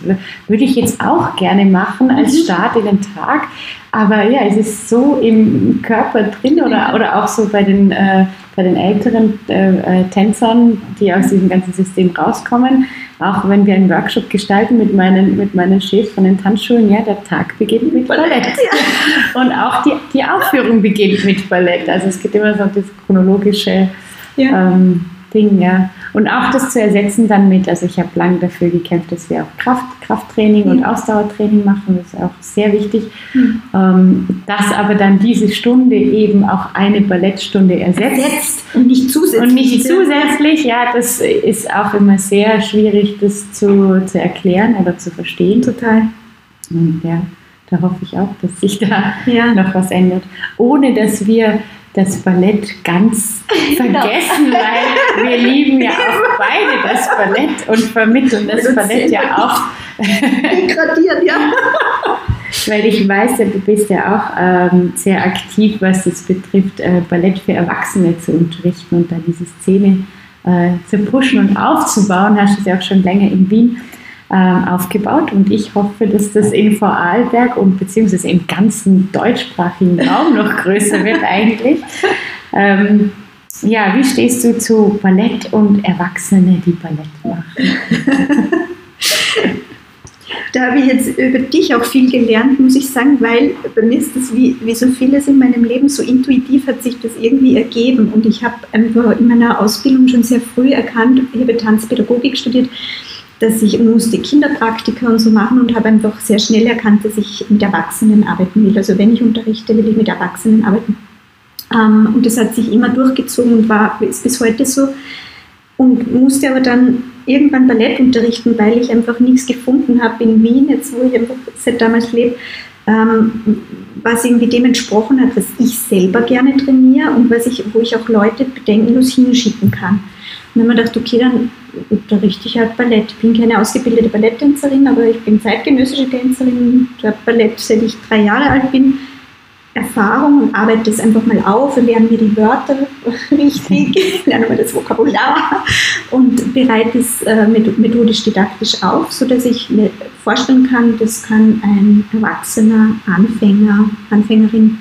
würde ich jetzt auch gerne machen als mhm. Start in den Tag. Aber ja, es ist so im Körper drin oder, oder auch so bei den, äh, bei den älteren äh, äh Tänzern, die aus diesem ganzen System rauskommen. Auch wenn wir einen Workshop gestalten mit meinen, mit meinen Chefs von den Tanzschulen, ja, der Tag beginnt mit Ballett. Ja. Und auch die, die Aufführung beginnt mit Ballett. Also es gibt immer so das chronologische ja. ähm, Ding, ja. Und auch das zu ersetzen dann mit, also ich habe lange dafür gekämpft, dass wir auch Kraft, Krafttraining mhm. und Ausdauertraining machen, das ist auch sehr wichtig. Mhm. Ähm, dass aber dann diese Stunde eben auch eine Ballettstunde ersetzt. Ersetzt und nicht zusätzlich. Und nicht zusätzlich, ja, das ist auch immer sehr schwierig, das zu, zu erklären oder zu verstehen. Total. Und ja, da hoffe ich auch, dass sich da ja. noch was ändert. Ohne dass wir das Ballett ganz vergessen, weil wir lieben ja auch beide das Ballett und vermitteln das Ballett ja auch. Degradiert, ja. weil ich weiß, du bist ja auch ähm, sehr aktiv, was es betrifft, äh, Ballett für Erwachsene zu unterrichten und da diese Szene äh, zu pushen und aufzubauen. Hast du es ja auch schon länger in Wien ähm, aufgebaut und ich hoffe, dass das in Vorarlberg und beziehungsweise im ganzen deutschsprachigen Raum noch größer wird eigentlich. Ähm, ja, wie stehst du zu Ballett und Erwachsene, die Ballett machen? Da habe ich jetzt über dich auch viel gelernt, muss ich sagen, weil bei mir ist das wie, wie so vieles in meinem Leben, so intuitiv hat sich das irgendwie ergeben. Und ich habe in meiner Ausbildung schon sehr früh erkannt, ich habe Tanzpädagogik studiert, dass ich musste Kinderpraktika und so machen und habe einfach sehr schnell erkannt, dass ich mit Erwachsenen arbeiten will. Also wenn ich unterrichte, will ich mit Erwachsenen arbeiten. Ähm, und das hat sich immer durchgezogen und war ist bis heute so. Und musste aber dann irgendwann Ballett unterrichten, weil ich einfach nichts gefunden habe in Wien, jetzt wo ich einfach seit damals lebe, ähm, was irgendwie dem entsprochen hat, was ich selber gerne trainiere und was ich, wo ich auch Leute bedenkenlos hinschicken kann. Und dann habe ich gedacht, okay, dann unterrichte ich halt Ballett. Ich bin keine ausgebildete Balletttänzerin, aber ich bin zeitgenössische Tänzerin. Ich habe Ballett, seit ich drei Jahre alt bin. Erfahrung und arbeite das einfach mal auf und lerne mir die Wörter richtig, lerne mir das Vokabular und bereite es äh, methodisch-didaktisch auf, sodass ich mir vorstellen kann, das kann ein erwachsener Anfänger, Anfängerin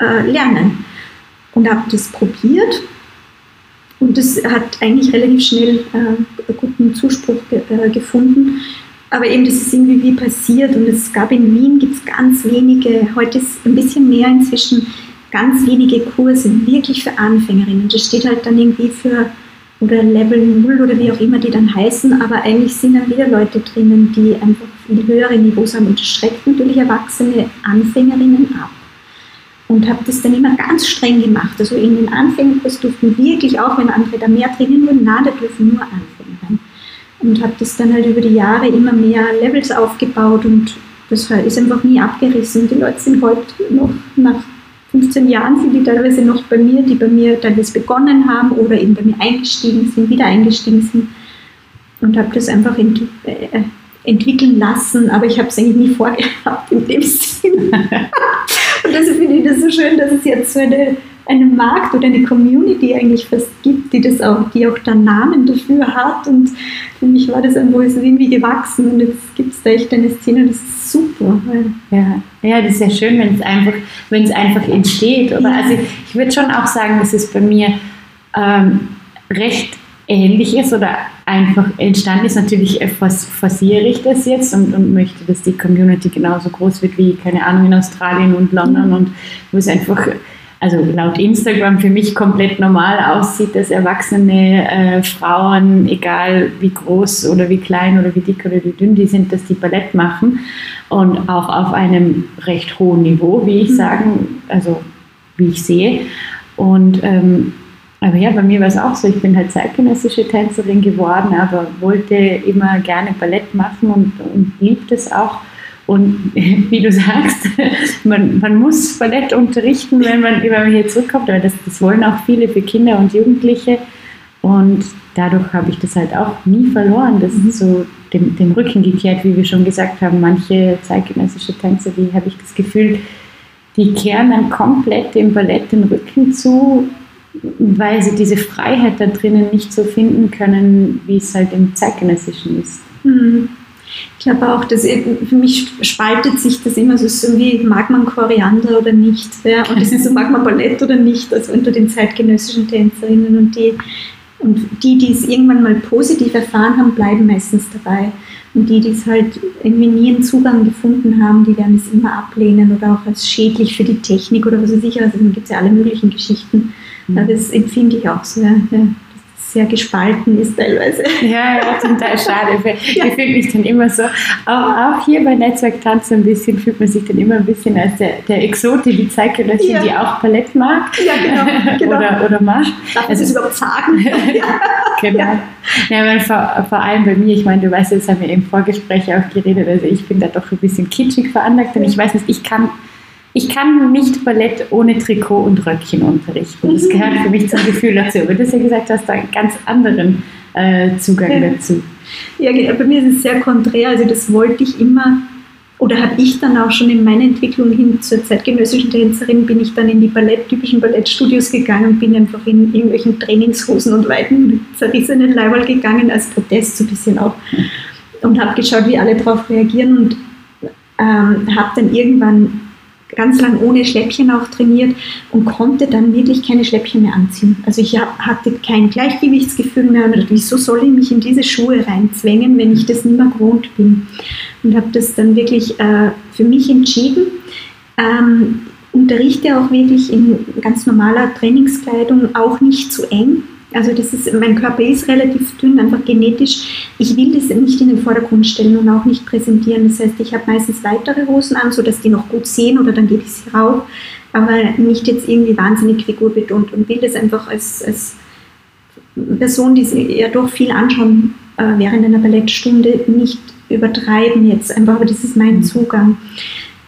äh, lernen. Und habe das probiert und das hat eigentlich relativ schnell äh, guten Zuspruch ge äh, gefunden. Aber eben, das ist irgendwie wie passiert und es gab in Wien gibt es ganz wenige, heute ist ein bisschen mehr inzwischen, ganz wenige Kurse, wirklich für Anfängerinnen. Das steht halt dann irgendwie für oder Level 0 oder wie auch immer die dann heißen, aber eigentlich sind dann wieder Leute drinnen, die einfach höhere Niveaus haben und das schreckt natürlich erwachsene Anfängerinnen ab und habe das dann immer ganz streng gemacht. Also in den Anfängerkurs durften wirklich, auch wenn andere da mehr trainieren würden, nein, da dürfen nur Anfänger. Und habe das dann halt über die Jahre immer mehr Levels aufgebaut und das ist einfach nie abgerissen. Die Leute sind heute noch nach 15 Jahren sind die teilweise noch bei mir, die bei mir teilweise begonnen haben oder eben bei mir eingestiegen sind, wieder eingestiegen sind und habe das einfach ent äh, entwickeln lassen, aber ich habe es eigentlich nie vorgehabt in dem Sinn. Und deshalb finde ich das so schön, dass es jetzt so eine, einen Markt oder eine Community eigentlich fast gibt, die das auch, die auch da Namen dafür hat. Und für mich war das irgendwo ist irgendwie gewachsen und jetzt gibt es da echt eine Szene, das ist super. Ja, ja, das ist ja schön, wenn es einfach, wenn es einfach entsteht. Oder? Ja. Also ich, ich würde schon auch sagen, dass es bei mir ähm, recht ähnlich ist oder einfach entstanden ist. Natürlich forciere ich das jetzt und, und, möchte, dass die Community genauso groß wird wie, keine Ahnung, in Australien und London mhm. und wo es einfach also laut Instagram für mich komplett normal aussieht, dass erwachsene äh, Frauen, egal wie groß oder wie klein oder wie dick oder wie dünn die sind, dass die Ballett machen und auch auf einem recht hohen Niveau, wie ich mhm. sagen, also wie ich sehe. Und ähm, aber ja, bei mir war es auch so, ich bin halt zeitgenössische Tänzerin geworden, aber wollte immer gerne Ballett machen und, und liebt es auch. Und wie du sagst, man, man muss Ballett unterrichten, wenn man, wenn man hier zurückkommt, aber das, das wollen auch viele für Kinder und Jugendliche. Und dadurch habe ich das halt auch nie verloren. Das ist so dem, dem Rücken gekehrt, wie wir schon gesagt haben. Manche zeitgenössische Tänzer, die habe ich das Gefühl, die kehren dann komplett dem Ballett den Rücken zu, weil sie diese Freiheit da drinnen nicht so finden können, wie es halt im zeitgenössischen ist. Mhm. Ich glaube auch, dass für mich spaltet sich das immer so, wie mag man Koriander oder nicht. Ja? Und das ist so, mag man Ballett oder nicht, also unter den zeitgenössischen Tänzerinnen. Und die, und die, die es irgendwann mal positiv erfahren haben, bleiben meistens dabei. Und die, die es halt irgendwie nie einen Zugang gefunden haben, die werden es immer ablehnen oder auch als schädlich für die Technik oder was weiß ich. Also dann gibt es ja alle möglichen Geschichten. Mhm. Das empfinde ich auch so. Ja sehr gespalten ist teilweise. Ja, ja, total schade. Ich ja. fühle mich dann immer so, auch, auch hier bei Netzwerk Tanz ein bisschen, fühlt man sich dann immer ein bisschen als der, der Exote, die Zeitgenössin, ja. die auch Ballett mag. Ja, genau. genau. oder, oder macht. Darf also, das überhaupt sagen? ja. Genau. Ja. Ja, vor, vor allem bei mir, ich meine, du weißt, jetzt haben wir im Vorgespräch auch geredet, also ich bin da doch ein bisschen kitschig veranlagt und ich weiß nicht, ich kann ich kann nicht Ballett ohne Trikot und Röckchen unterrichten. Das gehört für mich zum Gefühl dazu. Aber du hast ja gesagt, du hast da einen ganz anderen äh, Zugang dazu. Ja, genau. bei mir ist es sehr konträr. Also das wollte ich immer oder habe ich dann auch schon in meiner Entwicklung hin zur zeitgenössischen Tänzerin, bin ich dann in die Ballett, typischen Ballettstudios gegangen und bin einfach in irgendwelchen Trainingshosen und weiten zerrissenen Leiberl gegangen, als Protest so ein bisschen auch. Und habe geschaut, wie alle darauf reagieren und ähm, habe dann irgendwann ganz lang ohne Schläppchen auch trainiert und konnte dann wirklich keine Schläppchen mehr anziehen. Also ich hatte kein Gleichgewichtsgefühl mehr und wieso soll ich mich in diese Schuhe reinzwängen, wenn ich das nicht mehr gewohnt bin? Und habe das dann wirklich äh, für mich entschieden. Ähm, unterrichte auch wirklich in ganz normaler Trainingskleidung, auch nicht zu eng. Also das ist, mein Körper ist relativ dünn, einfach genetisch. Ich will das nicht in den Vordergrund stellen und auch nicht präsentieren. Das heißt, ich habe meistens weitere Hosen an, sodass die noch gut sehen oder dann gebe ich sie rauf, aber nicht jetzt irgendwie wahnsinnig figurbetont und will das einfach als, als Person, die sie ja doch viel anschauen äh, während einer Ballettstunde, nicht übertreiben jetzt einfach, aber das ist mein. Zugang.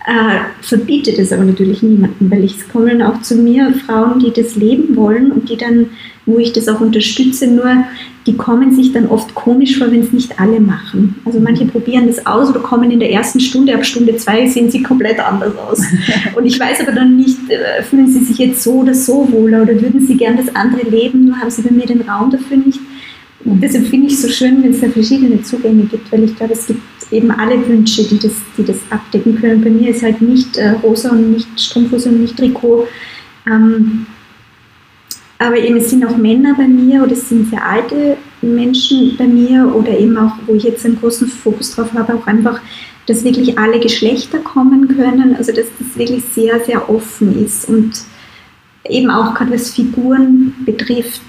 Äh, verbietet es aber natürlich niemanden, weil es kommen auch zu mir Frauen, die das leben wollen und die dann wo ich das auch unterstütze, nur die kommen sich dann oft komisch vor, wenn es nicht alle machen. Also manche probieren das aus oder kommen in der ersten Stunde, ab Stunde zwei sehen sie komplett anders aus. Und ich weiß aber dann nicht, äh, fühlen sie sich jetzt so oder so wohler oder würden sie gern das andere leben, nur haben sie bei mir den Raum dafür nicht. Und deshalb finde ich es so schön, wenn es da verschiedene Zugänge gibt, weil ich glaube, es gibt eben alle Wünsche, die das, die das abdecken können. Bei mir ist halt nicht äh, rosa und nicht Strumpfhose und nicht Trikot. Ähm, aber eben es sind auch Männer bei mir oder es sind sehr alte Menschen bei mir oder eben auch, wo ich jetzt einen großen Fokus drauf habe, auch einfach, dass wirklich alle Geschlechter kommen können, also dass das wirklich sehr, sehr offen ist und eben auch gerade was Figuren betrifft,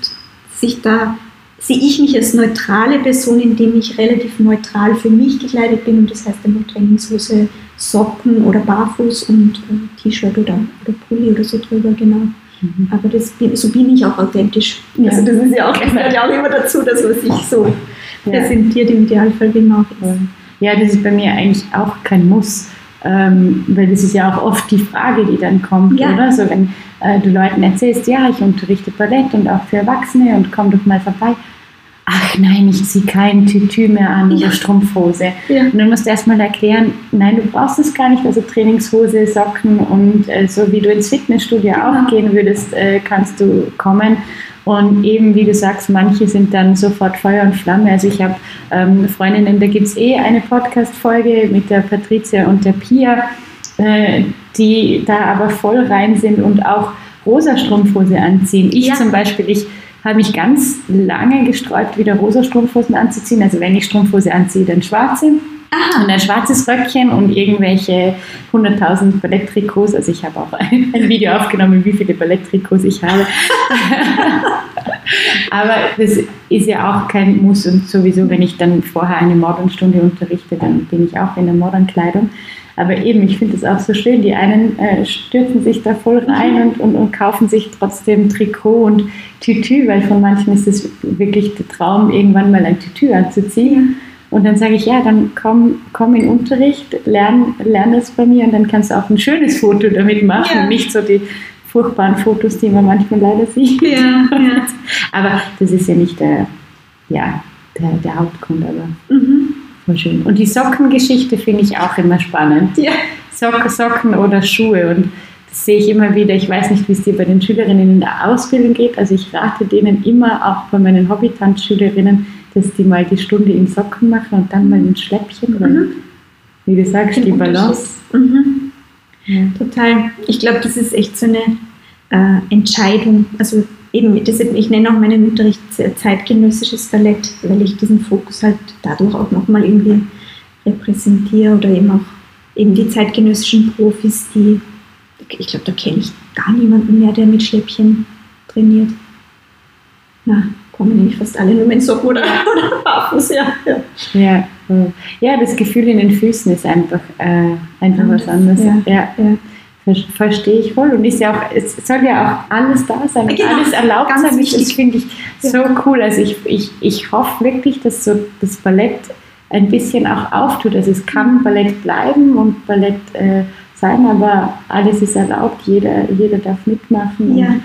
sich da sehe ich mich als neutrale Person, indem ich relativ neutral für mich gekleidet bin und das heißt einfach Trainingshose, Socken oder Barfuß und äh, T-Shirt oder, oder Pulli oder so drüber, genau. Mhm. Aber das, so bin ich auch authentisch. Ja. Also das ist ja auch, gehört ja auch immer dazu, dass man sich so ja. präsentiert im Idealfall, wie man auch ist. Ja, das ist bei mir eigentlich auch kein Muss. Ähm, weil das ist ja auch oft die Frage, die dann kommt, ja. oder? So, wenn äh, du Leuten erzählst, ja, ich unterrichte Ballett und auch für Erwachsene und komm doch mal vorbei ach nein, ich ziehe kein Tütü mehr an oder ja. Strumpfhose. Ja. Und dann musst du erstmal erklären, nein, du brauchst es gar nicht, also Trainingshose, Socken und äh, so wie du ins Fitnessstudio genau. auch gehen würdest, äh, kannst du kommen. Und eben, wie du sagst, manche sind dann sofort Feuer und Flamme. Also ich habe ähm, Freundinnen, da gibt es eh eine Podcast-Folge mit der Patricia und der Pia, äh, die da aber voll rein sind und auch rosa Strumpfhose anziehen. Ich ja. zum Beispiel, ich habe mich ganz lange gesträubt, wieder rosa Strumpfhosen anzuziehen. Also wenn ich Strumpfhose anziehe, dann schwarze. Aha. Und ein schwarzes Röckchen und irgendwelche 100.000 Balletttrikots. Also ich habe auch ein, ein, Video aufgenommen, wie viele Balletttrikots ich habe. Aber das ist ja auch kein Muss und sowieso, wenn ich dann vorher eine Modernstunde unterrichte, dann bin ich auch in der Modernkleidung. Aber eben, ich finde es auch so schön. Die einen äh, stürzen sich da voll rein und, und, und, kaufen sich trotzdem Trikot und Tütü, weil von manchen ist es wirklich der Traum, irgendwann mal ein Tütü anzuziehen. Und dann sage ich, ja, dann komm, komm in Unterricht, lern, lern das bei mir und dann kannst du auch ein schönes Foto damit machen ja. nicht so die furchtbaren Fotos, die man manchmal leider sieht. Ja, ja. aber das ist ja nicht der, ja, der, der Hauptgrund. Aber mhm. Voll schön. Und die Sockengeschichte finde ich auch immer spannend. Ja. Socken, Socken oder Schuhe. Und das sehe ich immer wieder. Ich weiß nicht, wie es dir bei den Schülerinnen in der Ausbildung geht. Also ich rate denen immer, auch bei meinen Hobbytanzschülerinnen, dass die mal die Stunde in Socken machen und dann mal in Schläppchen. Weil, mhm. wie du sagst, die Balance. Mhm. Ja. Total. Ich glaube, das ist echt so eine äh, Entscheidung. Also eben, deshalb, ich nenne auch meinen Unterricht zeitgenössisches Ballett, weil ich diesen Fokus halt dadurch auch nochmal irgendwie repräsentiere oder eben auch eben die zeitgenössischen Profis, die, ich glaube, da kenne ich gar niemanden mehr, der mit Schläppchen trainiert. Na, kommen nämlich fast alle nur mit Socken oder, oder Barfuß, ja. ja. Ja, ja, das Gefühl in den Füßen ist einfach, äh, einfach was anderes. Ja, ja. ja. Verstehe ich voll. Und ist ja auch, es soll ja auch alles da sein, genau, alles erlaubt sein. Wichtig. Das finde ich so cool. Also ich, ich, ich hoffe wirklich, dass so das Ballett ein bisschen auch auftut. Also es kann Ballett bleiben und Ballett äh, sein, aber alles ist erlaubt, jeder, jeder darf mitmachen. Ja. Und,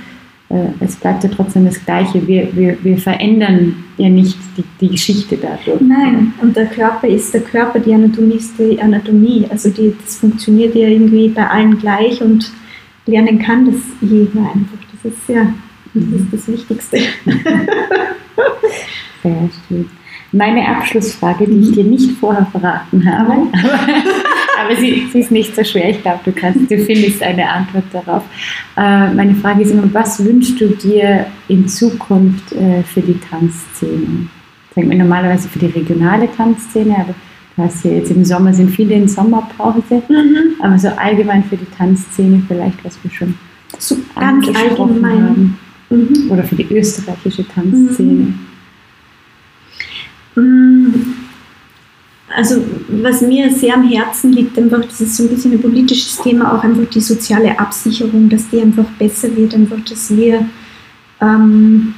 es bleibt ja trotzdem das Gleiche. Wir, wir, wir verändern ja nicht die, die Geschichte dadurch. Nein, und der Körper ist der Körper, die Anatomie ist die Anatomie. Also die, das funktioniert ja irgendwie bei allen gleich und lernen kann das jeder einfach. Das ist ja das, ist das Wichtigste. Sehr schön. Meine Abschlussfrage, die ich dir nicht vorher verraten habe, aber sie, sie, ist nicht so schwer. Ich glaube, du kannst, du findest eine Antwort darauf. Äh, meine Frage ist immer, was wünschst du dir in Zukunft äh, für die Tanzszene? Sagen wir normalerweise für die regionale Tanzszene, aber du hast ja jetzt im Sommer sind viele in Sommerpause, mhm. aber so allgemein für die Tanzszene vielleicht, was wir schon so ganz allgemein haben. Mhm. Oder für die österreichische Tanzszene. Mhm. Also was mir sehr am Herzen liegt, einfach, das ist so ein bisschen ein politisches Thema, auch einfach die soziale Absicherung, dass die einfach besser wird, einfach, dass wir ähm,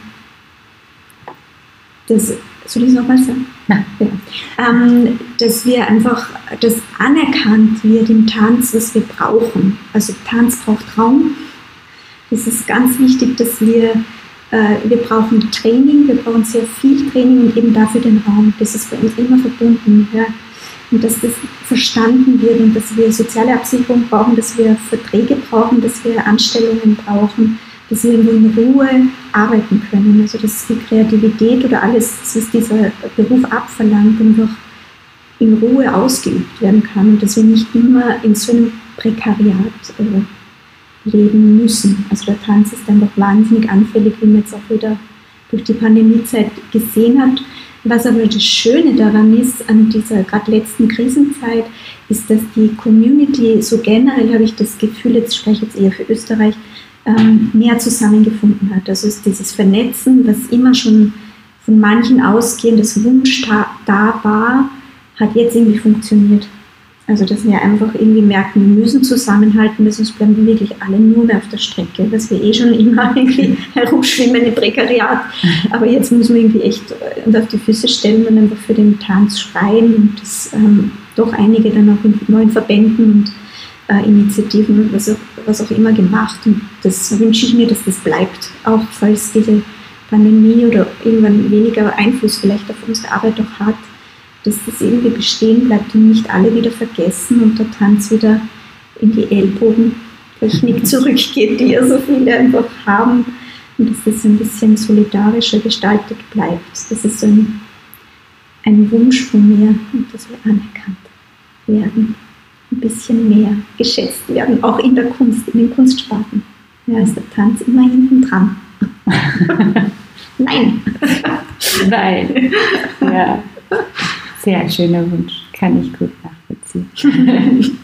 das, soll ich es nochmal sagen? Ja. Ähm, dass wir einfach, dass anerkannt wird im Tanz, was wir brauchen. Also Tanz braucht Raum. Es ist ganz wichtig, dass wir wir brauchen Training, wir brauchen sehr viel Training und eben dafür den Raum. Das ist bei uns immer verbunden. Ja. Und dass das verstanden wird und dass wir soziale Absicherung brauchen, dass wir Verträge brauchen, dass wir Anstellungen brauchen, dass wir in Ruhe arbeiten können. Also dass die Kreativität oder alles, was dieser Beruf abverlangt, einfach in Ruhe ausgeübt werden kann und dass wir nicht immer in so einem Prekariat äh, leben müssen. Also der Tanz ist einfach wahnsinnig anfällig, wie man jetzt auch wieder durch die Pandemiezeit gesehen hat. Was aber das Schöne daran ist, an dieser gerade letzten Krisenzeit, ist, dass die Community, so generell habe ich das Gefühl, jetzt spreche ich jetzt eher für Österreich, ähm, mehr zusammengefunden hat. Also ist dieses Vernetzen, was immer schon von manchen ausgehendes Wunsch da, da war, hat jetzt irgendwie funktioniert. Also, dass wir einfach irgendwie merken, wir müssen zusammenhalten, sonst bleiben wir wirklich alle nur mehr auf der Strecke, dass wir eh schon immer irgendwie herumschwimmen im Prekariat. Aber jetzt müssen wir irgendwie echt uns auf die Füße stellen und einfach für den Tanz schreien und das ähm, doch einige dann auch in neuen Verbänden und äh, Initiativen, was auch, was auch immer gemacht. Und das wünsche ich mir, dass das bleibt, auch falls diese Pandemie oder irgendwann weniger Einfluss vielleicht auf unsere Arbeit auch hat dass das irgendwie bestehen bleibt und nicht alle wieder vergessen und der Tanz wieder in die Ellbogentechnik zurückgeht, die ja so viele einfach haben und dass das ein bisschen solidarischer gestaltet bleibt. Das ist so ein, ein Wunsch von mir und dass wir anerkannt werden, ein bisschen mehr geschätzt werden, auch in der Kunst, in den Kunstsparten. Ja, ist der Tanz immer hinten dran. Nein. Nein. Ja. Sehr schöner Wunsch. kann ich gut nachvollziehen.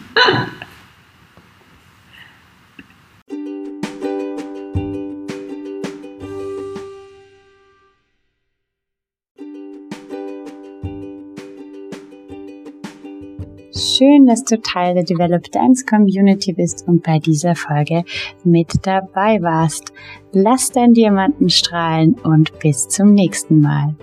Schön, dass du Teil der Develop Dance Community bist und bei dieser Folge mit dabei warst. Lass deinen Diamanten strahlen und bis zum nächsten Mal.